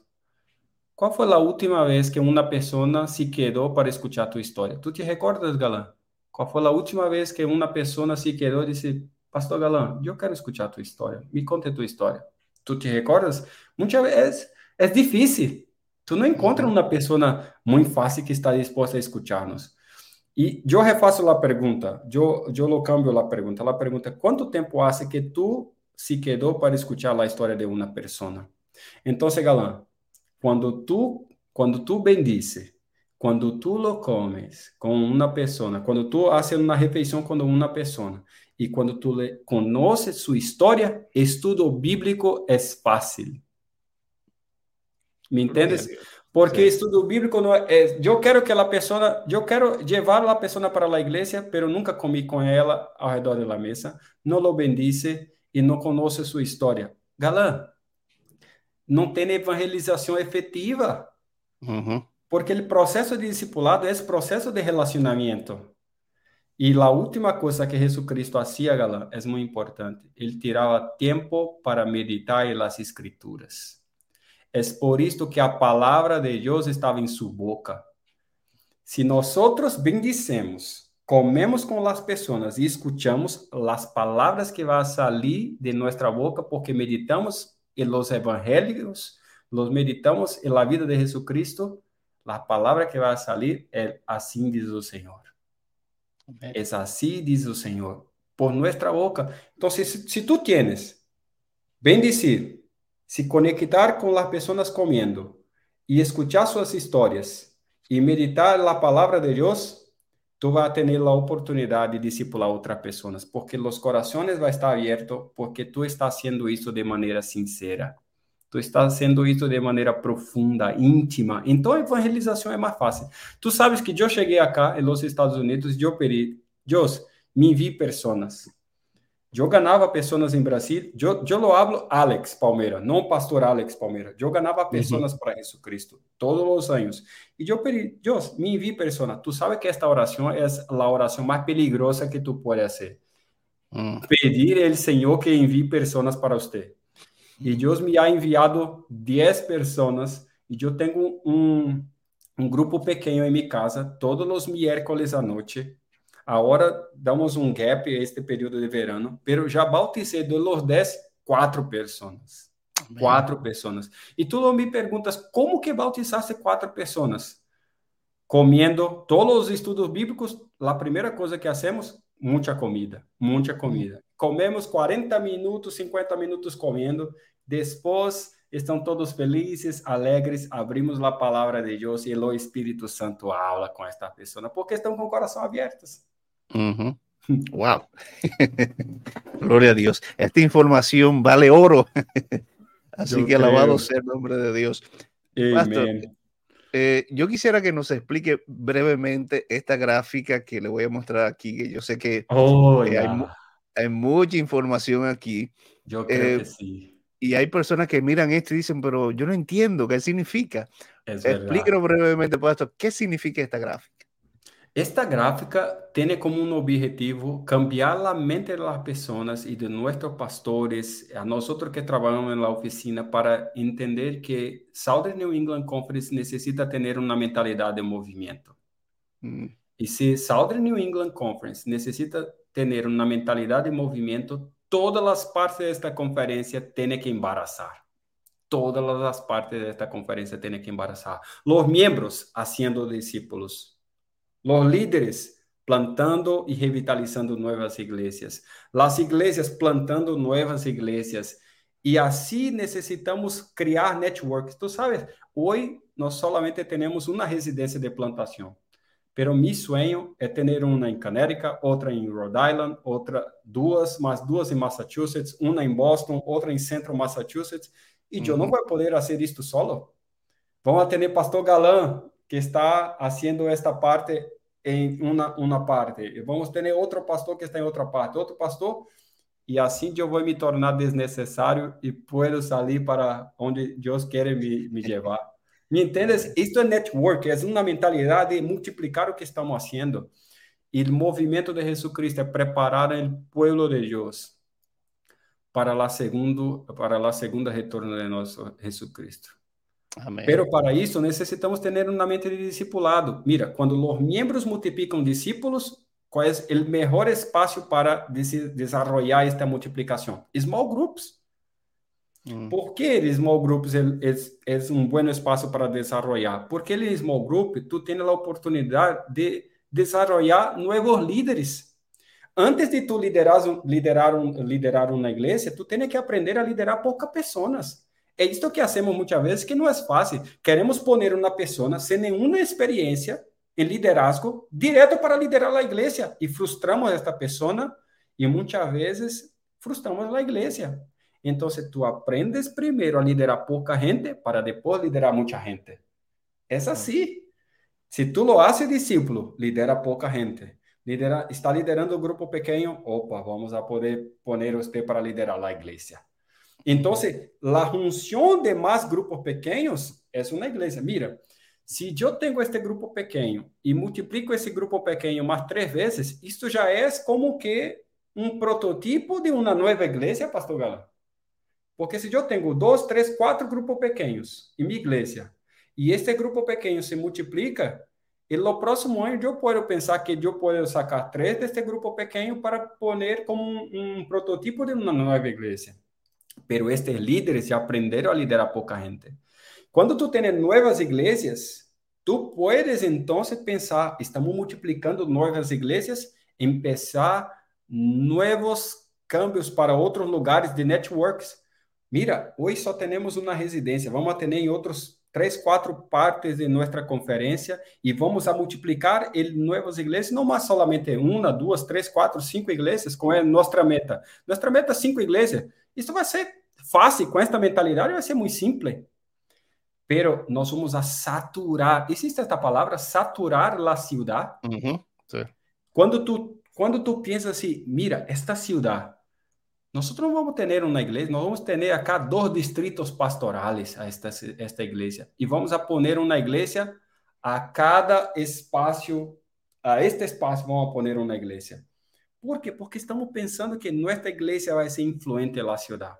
Qual foi a última vez que uma pessoa se quedou para escutar tua história? Tu te recordas, Galã? Qual foi a última vez que uma pessoa se quedou e disse, Pastor Galã, eu quero escutar tua história. Me conte tua história. Tu te recordas? Muitas vezes é difícil. Tu não encontra uhum. uma pessoa muito fácil que está disposta a escutar-nos. E eu refaço a pergunta, eu, eu cambio a pergunta. A pergunta, quanto tempo hace que tu se quedou para escutar a história de uma pessoa? Então, Galã, quando tu, quando tu bendice, quando tu lo comes com uma pessoa, quando tu haces uma refeição com uma pessoa, e quando tu le conoces sua história, estudo bíblico é fácil. Me entendes? Porque estudo bíblico não é, eu quero que a pessoa, eu quero levar a pessoa para a igreja, pero nunca comi com ela ao redor da mesa, não lo bendice e não conhece sua história. Galã, não tem evangelização efetiva. Uhum. Porque o processo de discipulado é esse processo de relacionamento. E a última coisa que Jesus Cristo fazia, galã, é muito importante. Ele tirava tempo para meditar nas escrituras. É por isto que a palavra de Deus estava em sua boca. Se nós bendicemos, comemos com as pessoas e escutamos as palavras que vão sair de nossa boca, porque meditamos em los evangelhos, los meditamos em la vida de Jesucristo, a palavra que vai sair é assim diz o Senhor. É assim diz o Senhor, por nossa boca. Então, se, se tu tienes bendecir se conectar com as pessoas comendo e escuchar suas histórias e meditar a palavra de Deus, tu vai ter a oportunidade de discipular outras pessoas, porque os corações vão estar abertos, porque tu estás haciendo isso de maneira sincera. Tu estás haciendo isso de maneira profunda, íntima. Então a evangelização é mais fácil. Tu sabes que eu cheguei acá nos Estados Unidos eu pedi, Deus, me envie pessoas Eu ganhava pessoas em Brasil, eu, eu lo hablo Alex Palmeira, não pastor Alex Palmeira. Eu ganhava pessoas uhum. para Jesus Cristo todos os anos. E eu pedi, Deus, me envie pessoas. Tu sabe que esta oração é a oração mais peligrosa que tu pode fazer. Uhum. Pedir ao Senhor que envie pessoas para você. E Deus me ha enviado 10 pessoas e eu tenho um, um grupo pequeno em minha casa todos os miércoles à noite Agora damos um gap este período de verano, pero já bauticei de los 10 quatro pessoas. Quatro pessoas. E tu me perguntas como que bautizaste quatro pessoas? Comendo todos os estudos bíblicos, a primeira coisa que hacemos, muita comida, muita comida. Comemos 40 minutos, 50 minutos comendo, depois estão todos felizes, alegres, abrimos a palavra de Deus e o Espírito Santo habla com esta pessoa, porque estão com o coração abertos. Wow. Gloria a Dios. Esta información vale oro. Así que alabado sea el nombre de Dios. Eh, yo quisiera que nos explique brevemente esta gráfica que le voy a mostrar aquí, que yo sé que oh, hay, mucha información aquí. Yo creo eh, que sí. Y hay personas que miran esto y dicen, pero yo no entiendo qué significa. Explíquenos brevemente, esto qué significa esta gráfica. Esta gráfica tem como um objetivo cambiar a mente das pessoas e de nossos pastores, a nós que trabalhamos na oficina, para entender que Southern New England Conference necessita ter uma mentalidade de movimento. E se Southern New England Conference necessita ter uma mentalidade de movimento, todas as partes desta conferência têm que embaraçar. Todas as partes desta conferência têm que embaraçar. Os membros haciendo discípulos los líderes plantando y revitalizando nuevas iglesias, las iglesias plantando nuevas iglesias. Y así necesitamos crear networks. Tú sabes, hoy no solamente tenemos una residencia de plantación, pero mi sueño es tener una en Connecticut, otra en Rhode Island, otra, dos, más dos en Massachusetts, una en Boston, otra en Centro Massachusetts. Y yo no voy a poder hacer esto solo. Vamos a tener Pastor Galán que está haciendo esta parte em uma, uma parte. Vamos ter outro pastor que está em outra parte, outro pastor, e assim eu vou me tornar desnecessário e posso sair para onde Deus quer me, me levar. ¿Me entendes? Isto é network, é uma mentalidade de multiplicar o que estamos fazendo. E o movimento de Jesus Cristo é preparar o povo de Deus para a segunda para a segunda retorno de nosso Jesus Cristo. Amém. Pero para isso necessitamos ter uma mente de discipulado. Mira, quando os membros multiplicam discípulos, qual é o melhor espaço para desenvolver esta multiplicação? Small groups. Hum. ¿Por que small groups é, é, é um bom espaço para desenvolver? Porque em small group tu tens a oportunidade de desenvolver novos líderes. Antes de tu liderar, liderar, um, liderar uma igreja, tu tens que aprender a liderar poucas pessoas. É isto que hacemos muitas vezes, que não é fácil. Queremos poner uma pessoa sem nenhuma experiência em liderazgo direto para liderar a igreja e frustramos esta pessoa e muitas vezes frustramos a igreja. Então, tu aprendes primeiro a liderar pouca gente para depois liderar muita gente. É assim. Se tu lo haces discípulo, lidera pouca gente. Lidera, está liderando um grupo pequeno, opa, vamos a poder poner você para liderar a igreja. Então, a função de mais grupos pequenos é uma igreja. Mira, se eu tenho este grupo pequeno e multiplico esse grupo pequeno mais três vezes, isto já é como que um prototipo de uma nova igreja, pastor Galã. Porque se eu tenho dois, três, quatro grupos pequenos em minha igreja, e este grupo pequeno se multiplica, e no próximo ano eu posso pensar que eu posso sacar três deste grupo pequeno para pôr como um, um prototipo de uma nova igreja pero estos líderes ya aprendieron a liderar poca gente. Cuando tú tienes nuevas iglesias, tú puedes entonces pensar, estamos multiplicando nuevas iglesias, empezar nuevos cambios para otros lugares de networks. Mira, hoy só tenemos una residencia, vamos a tener en otros tres, cuatro partes de nuestra conferencia y vamos a multiplicar en nuevas iglesias, no más solamente una, dos, tres, cuatro, cinco iglesias, como es nuestra meta. Nuestra meta es cinco iglesias. Isso vai ser fácil, com esta mentalidade vai ser muito simples. Pero nós vamos a saturar, existe esta palavra, saturar a cidade. Uhum, quando tu quando tu pensas assim, mira, esta cidade Nosotros no vamos a tener una iglesia, nos vamos a tener acá dos distritos pastorales a esta, esta iglesia y vamos a poner una iglesia a cada espacio, a este espacio vamos a poner una iglesia. ¿Por qué? Porque estamos pensando que nuestra iglesia va a ser influente en la ciudad.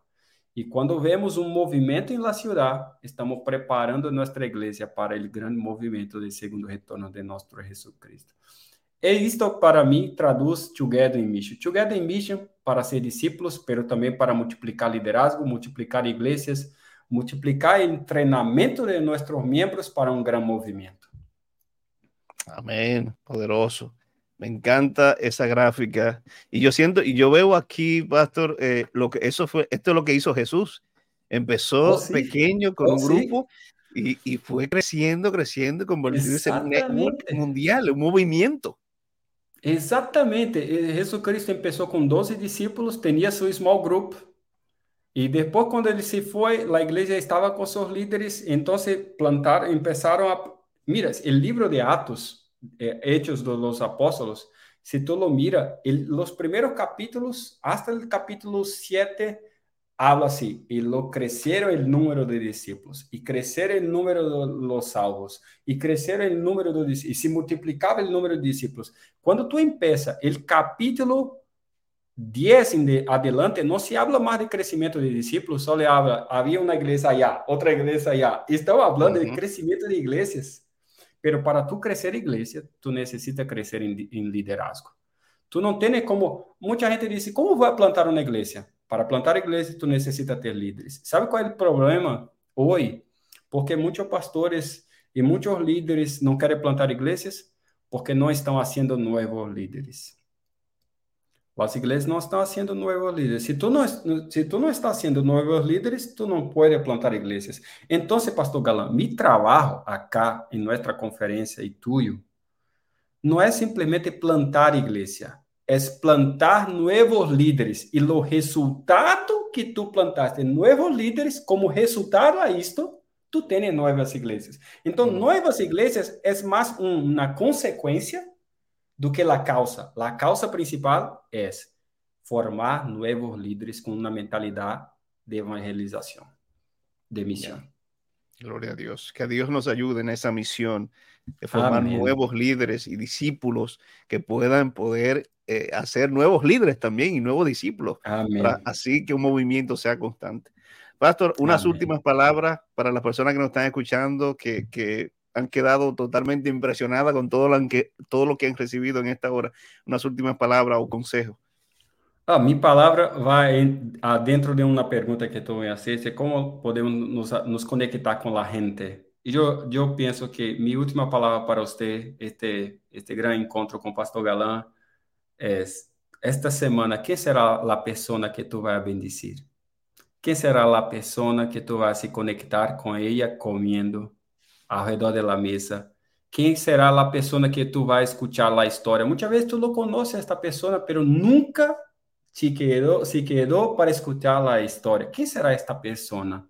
Y cuando vemos un movimiento en la ciudad, estamos preparando nuestra iglesia para el gran movimiento del segundo retorno de nuestro Jesucristo. E isto para mim traduz Together in Mission. Together in Mission para ser discípulos, pero também para multiplicar liderazgo, multiplicar igrejas, multiplicar o treinamento de nossos membros para um grande movimento. Amén, poderoso. Me encanta esa gráfica. Y yo siento, y yo veo aquí, Pastor, eh, lo que eso fue, esto es lo que hizo Jesús. Empezó oh, sí. pequeño con oh, un grupo sí. y, y, fue creciendo, creciendo, convirtiéndose en un mundial, un movimiento. Exatamente. Jesucristo começou com 12 discípulos, tinha seu small group. E depois, quando ele se foi, a igreja estava com seus líderes. Então, plantaram, começaram a. Mira, o livro de Atos, eh, Hechos dos Apóstolos, se tu lo mira, el, os primeiros capítulos, hasta o capítulo 7, habla así, y lo crecieron el número de discípulos, y crecer el número de los salvos, y crecer el número de y se multiplicaba el número de discípulos. Cuando tú empiezas el capítulo 10 en de adelante, no se habla más de crecimiento de discípulos, solo habla, había una iglesia allá, otra iglesia allá. Estamos hablando uh -huh. de crecimiento de iglesias. Pero para tú crecer iglesia, tú necesitas crecer en, en liderazgo. Tú no tienes como, mucha gente dice, ¿cómo voy a plantar una iglesia? Para plantar igreja, tu necessita ter líderes. Sabe qual é o problema hoje? Porque muitos pastores e muitos líderes não querem plantar igrejas porque não estão fazendo novos líderes. As igrejas não estão fazendo novos líderes. Se tu não, se tu não estás sendo novos líderes, tu não pode plantar igrejas. Então, pastor Galán, mi trabalho acá em nossa conferência e tuyo não é simplesmente plantar igreja es plantar nuevos líderes y lo resultado que tú plantaste nuevos líderes, como resultado a esto, tú tienes nuevas iglesias. Entonces, nuevas iglesias es más una consecuencia do que la causa. La causa principal es formar nuevos líderes con una mentalidad de evangelización, de misión. Gloria a Dios. Que a Dios nos ayude en esa misión de formar Amén. nuevos líderes y discípulos que puedan poder eh, hacer nuevos líderes también y nuevos discípulos, para, así que un movimiento sea constante. Pastor, unas Amén. últimas palabras para las personas que nos están escuchando, que, que han quedado totalmente impresionadas con todo lo, que, todo lo que han recibido en esta hora. Unas últimas palabras o consejos. Ah, minha palavra vai dentro de uma pergunta que tu me haces, como podemos nos, nos conectar com a gente. E eu, eu penso que minha última palavra para você, este, este grande encontro com o pastor Galã, é esta semana, quem será a pessoa que tu vai bendecir? Quem será a pessoa que tu vai se conectar com ela comendo ao redor da mesa? Quem será a pessoa que tu vai escutar a história? Muitas vezes tu não conhece esta pessoa, pero nunca se quedou, se quedou para escutar a história. Quem será esta pessoa?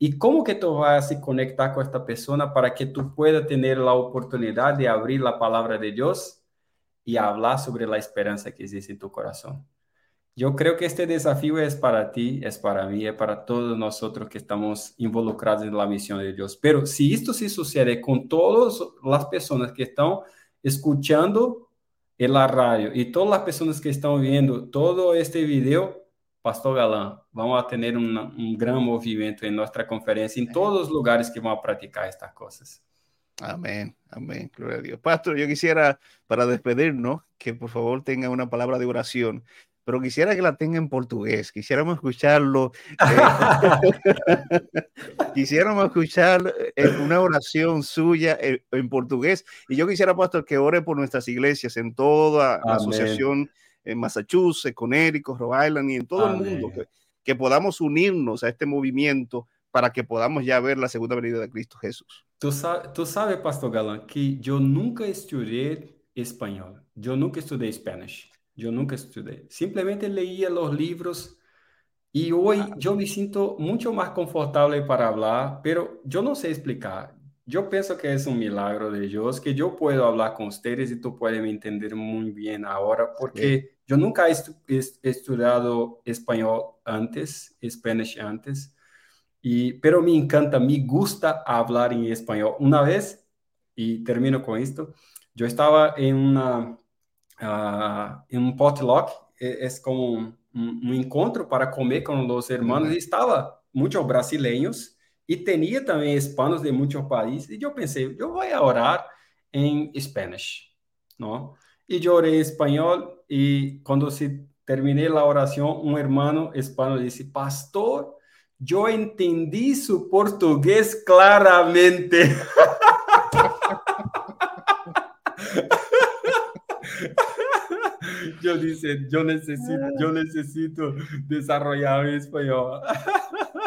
E como que tu vai se conectar com esta pessoa para que tu pueda ter a oportunidade de abrir a palavra de Deus y hablar sobre la esperanza que existe en tu corazón. Yo creo que este desafío es para ti, es para mí, es para todos nosotros que estamos involucrados en la misión de Dios. Pero si esto se sucede con todas las personas que están escuchando en la radio y todas las personas que están viendo todo este video, Pastor Galán, vamos a tener un, un gran movimiento en nuestra conferencia, en todos los lugares que vamos a practicar estas cosas. Amén, amén, gloria a Dios. Pastor, yo quisiera, para despedirnos, que por favor tenga una palabra de oración, pero quisiera que la tenga en portugués, quisiéramos escucharlo, eh, quisiéramos escuchar eh, una oración suya en, en, portugués, y yo quisiera, Pastor, que ore por nuestras iglesias en toda la asociación en Massachusetts, Connecticut, Rhode Island y en todo amén. el mundo, que, que podamos unirnos a este movimiento para que podamos ya ver la segunda venida de Cristo Jesús. Tu sabe, tu sabe, pastor Galán, que eu nunca estudei espanhol. Eu nunca estudei Spanish. Yo nunca estudié. Simplemente leía los libros y hoy ah, yo me siento mucho más confortable para hablar, pero yo no sé explicar. Yo pienso que es un milagro de Dios que yo puedo hablar con ustedes y tú puedes me entender muy bien ahora, porque yo nunca he, he, estudiado español antes, Spanish antes, y, pero me encanta, me gusta hablar en español. Una vez, y termino con esto, yo estaba en una uh, en un potluck, es como un, un, encontro para comer con los hermanos, y estaba muchos brasileños y tenía también hispanos de muchos países, yo pensé, yo voy a orar en Spanish, ¿no? Y yo oré en español, y cuando se terminé la oración, un hermano hispano dice, pastor, yo entendí su portugués claramente. yo dice, yo necesito, yo necesito desarrollar mi español.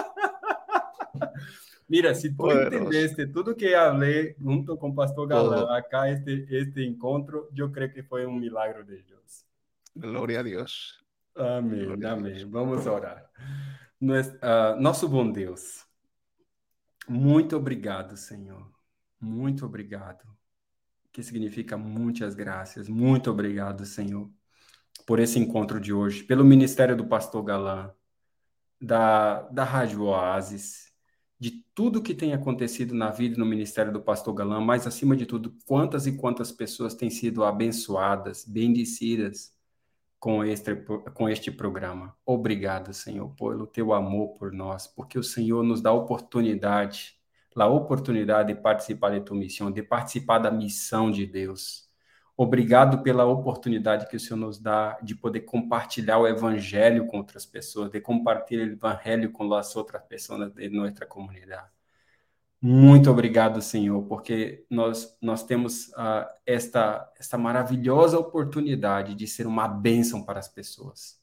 Mira, si tú entendiste tudo que hablé junto com o pastor Galán acá este, este encontro, eu creio que foi um milagre de Deus. Glória a Deus. Amém, amém. Vamos orar. Uh, nosso bom Deus, muito obrigado, Senhor. Muito obrigado. Que significa muitas graças. Muito obrigado, Senhor, por esse encontro de hoje, pelo ministério do pastor Galã, da, da Rádio Oasis, de tudo que tem acontecido na vida no ministério do pastor Galã, mas acima de tudo, quantas e quantas pessoas têm sido abençoadas, bendecidas com este, com este programa. Obrigado, Senhor, pelo teu amor por nós, porque o Senhor nos dá oportunidade, a oportunidade de participar de tua missão, de participar da missão de Deus. Obrigado pela oportunidade que o Senhor nos dá de poder compartilhar o Evangelho com outras pessoas, de compartilhar o Evangelho com as outras pessoas de nossa comunidade. Muito obrigado, Senhor, porque nós, nós temos uh, esta, esta maravilhosa oportunidade de ser uma bênção para as pessoas,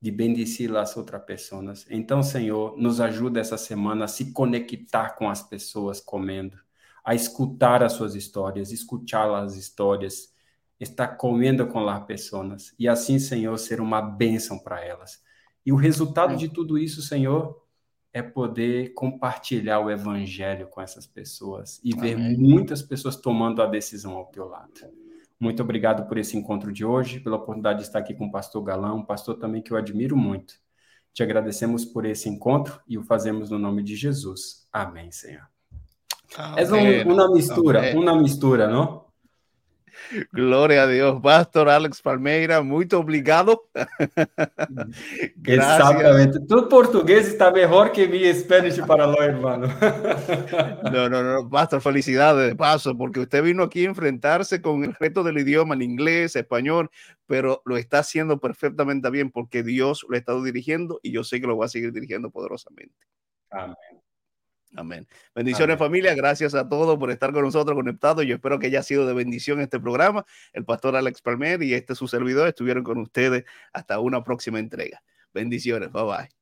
de bendecir as outras pessoas. Então, Senhor, nos ajuda essa semana a se conectar com as pessoas comendo, a escutar as suas histórias, escutar as histórias, estar comendo com as pessoas, e assim, Senhor, ser uma bênção para elas. E o resultado de tudo isso, Senhor, é poder compartilhar o evangelho com essas pessoas e ver Amém. muitas pessoas tomando a decisão ao teu lado. Muito obrigado por esse encontro de hoje, pela oportunidade de estar aqui com o pastor Galão, um pastor também que eu admiro muito. Te agradecemos por esse encontro e o fazemos no nome de Jesus. Amém, Senhor. Amém. É uma mistura, Amém. uma mistura, não? Gloria a Dios, Pastor Alex Palmeira, muito obrigado. Exatamente. Tu português está melhor que mi Spanish para lo hermano. no, no, no, Pastor, felicidades de paso, porque usted vino aquí a enfrentarse con el reto del idioma en inglés, español, pero lo está haciendo perfectamente bien porque Dios lo ha estado dirigiendo y yo sé que lo va a seguir dirigiendo poderosamente. Amén. Amén. Bendiciones familia, gracias a todos por estar con nosotros conectados. Yo espero que haya sido de bendición este programa. El pastor Alex Palmer y este su servidor estuvieron con ustedes hasta una próxima entrega. Bendiciones, bye bye.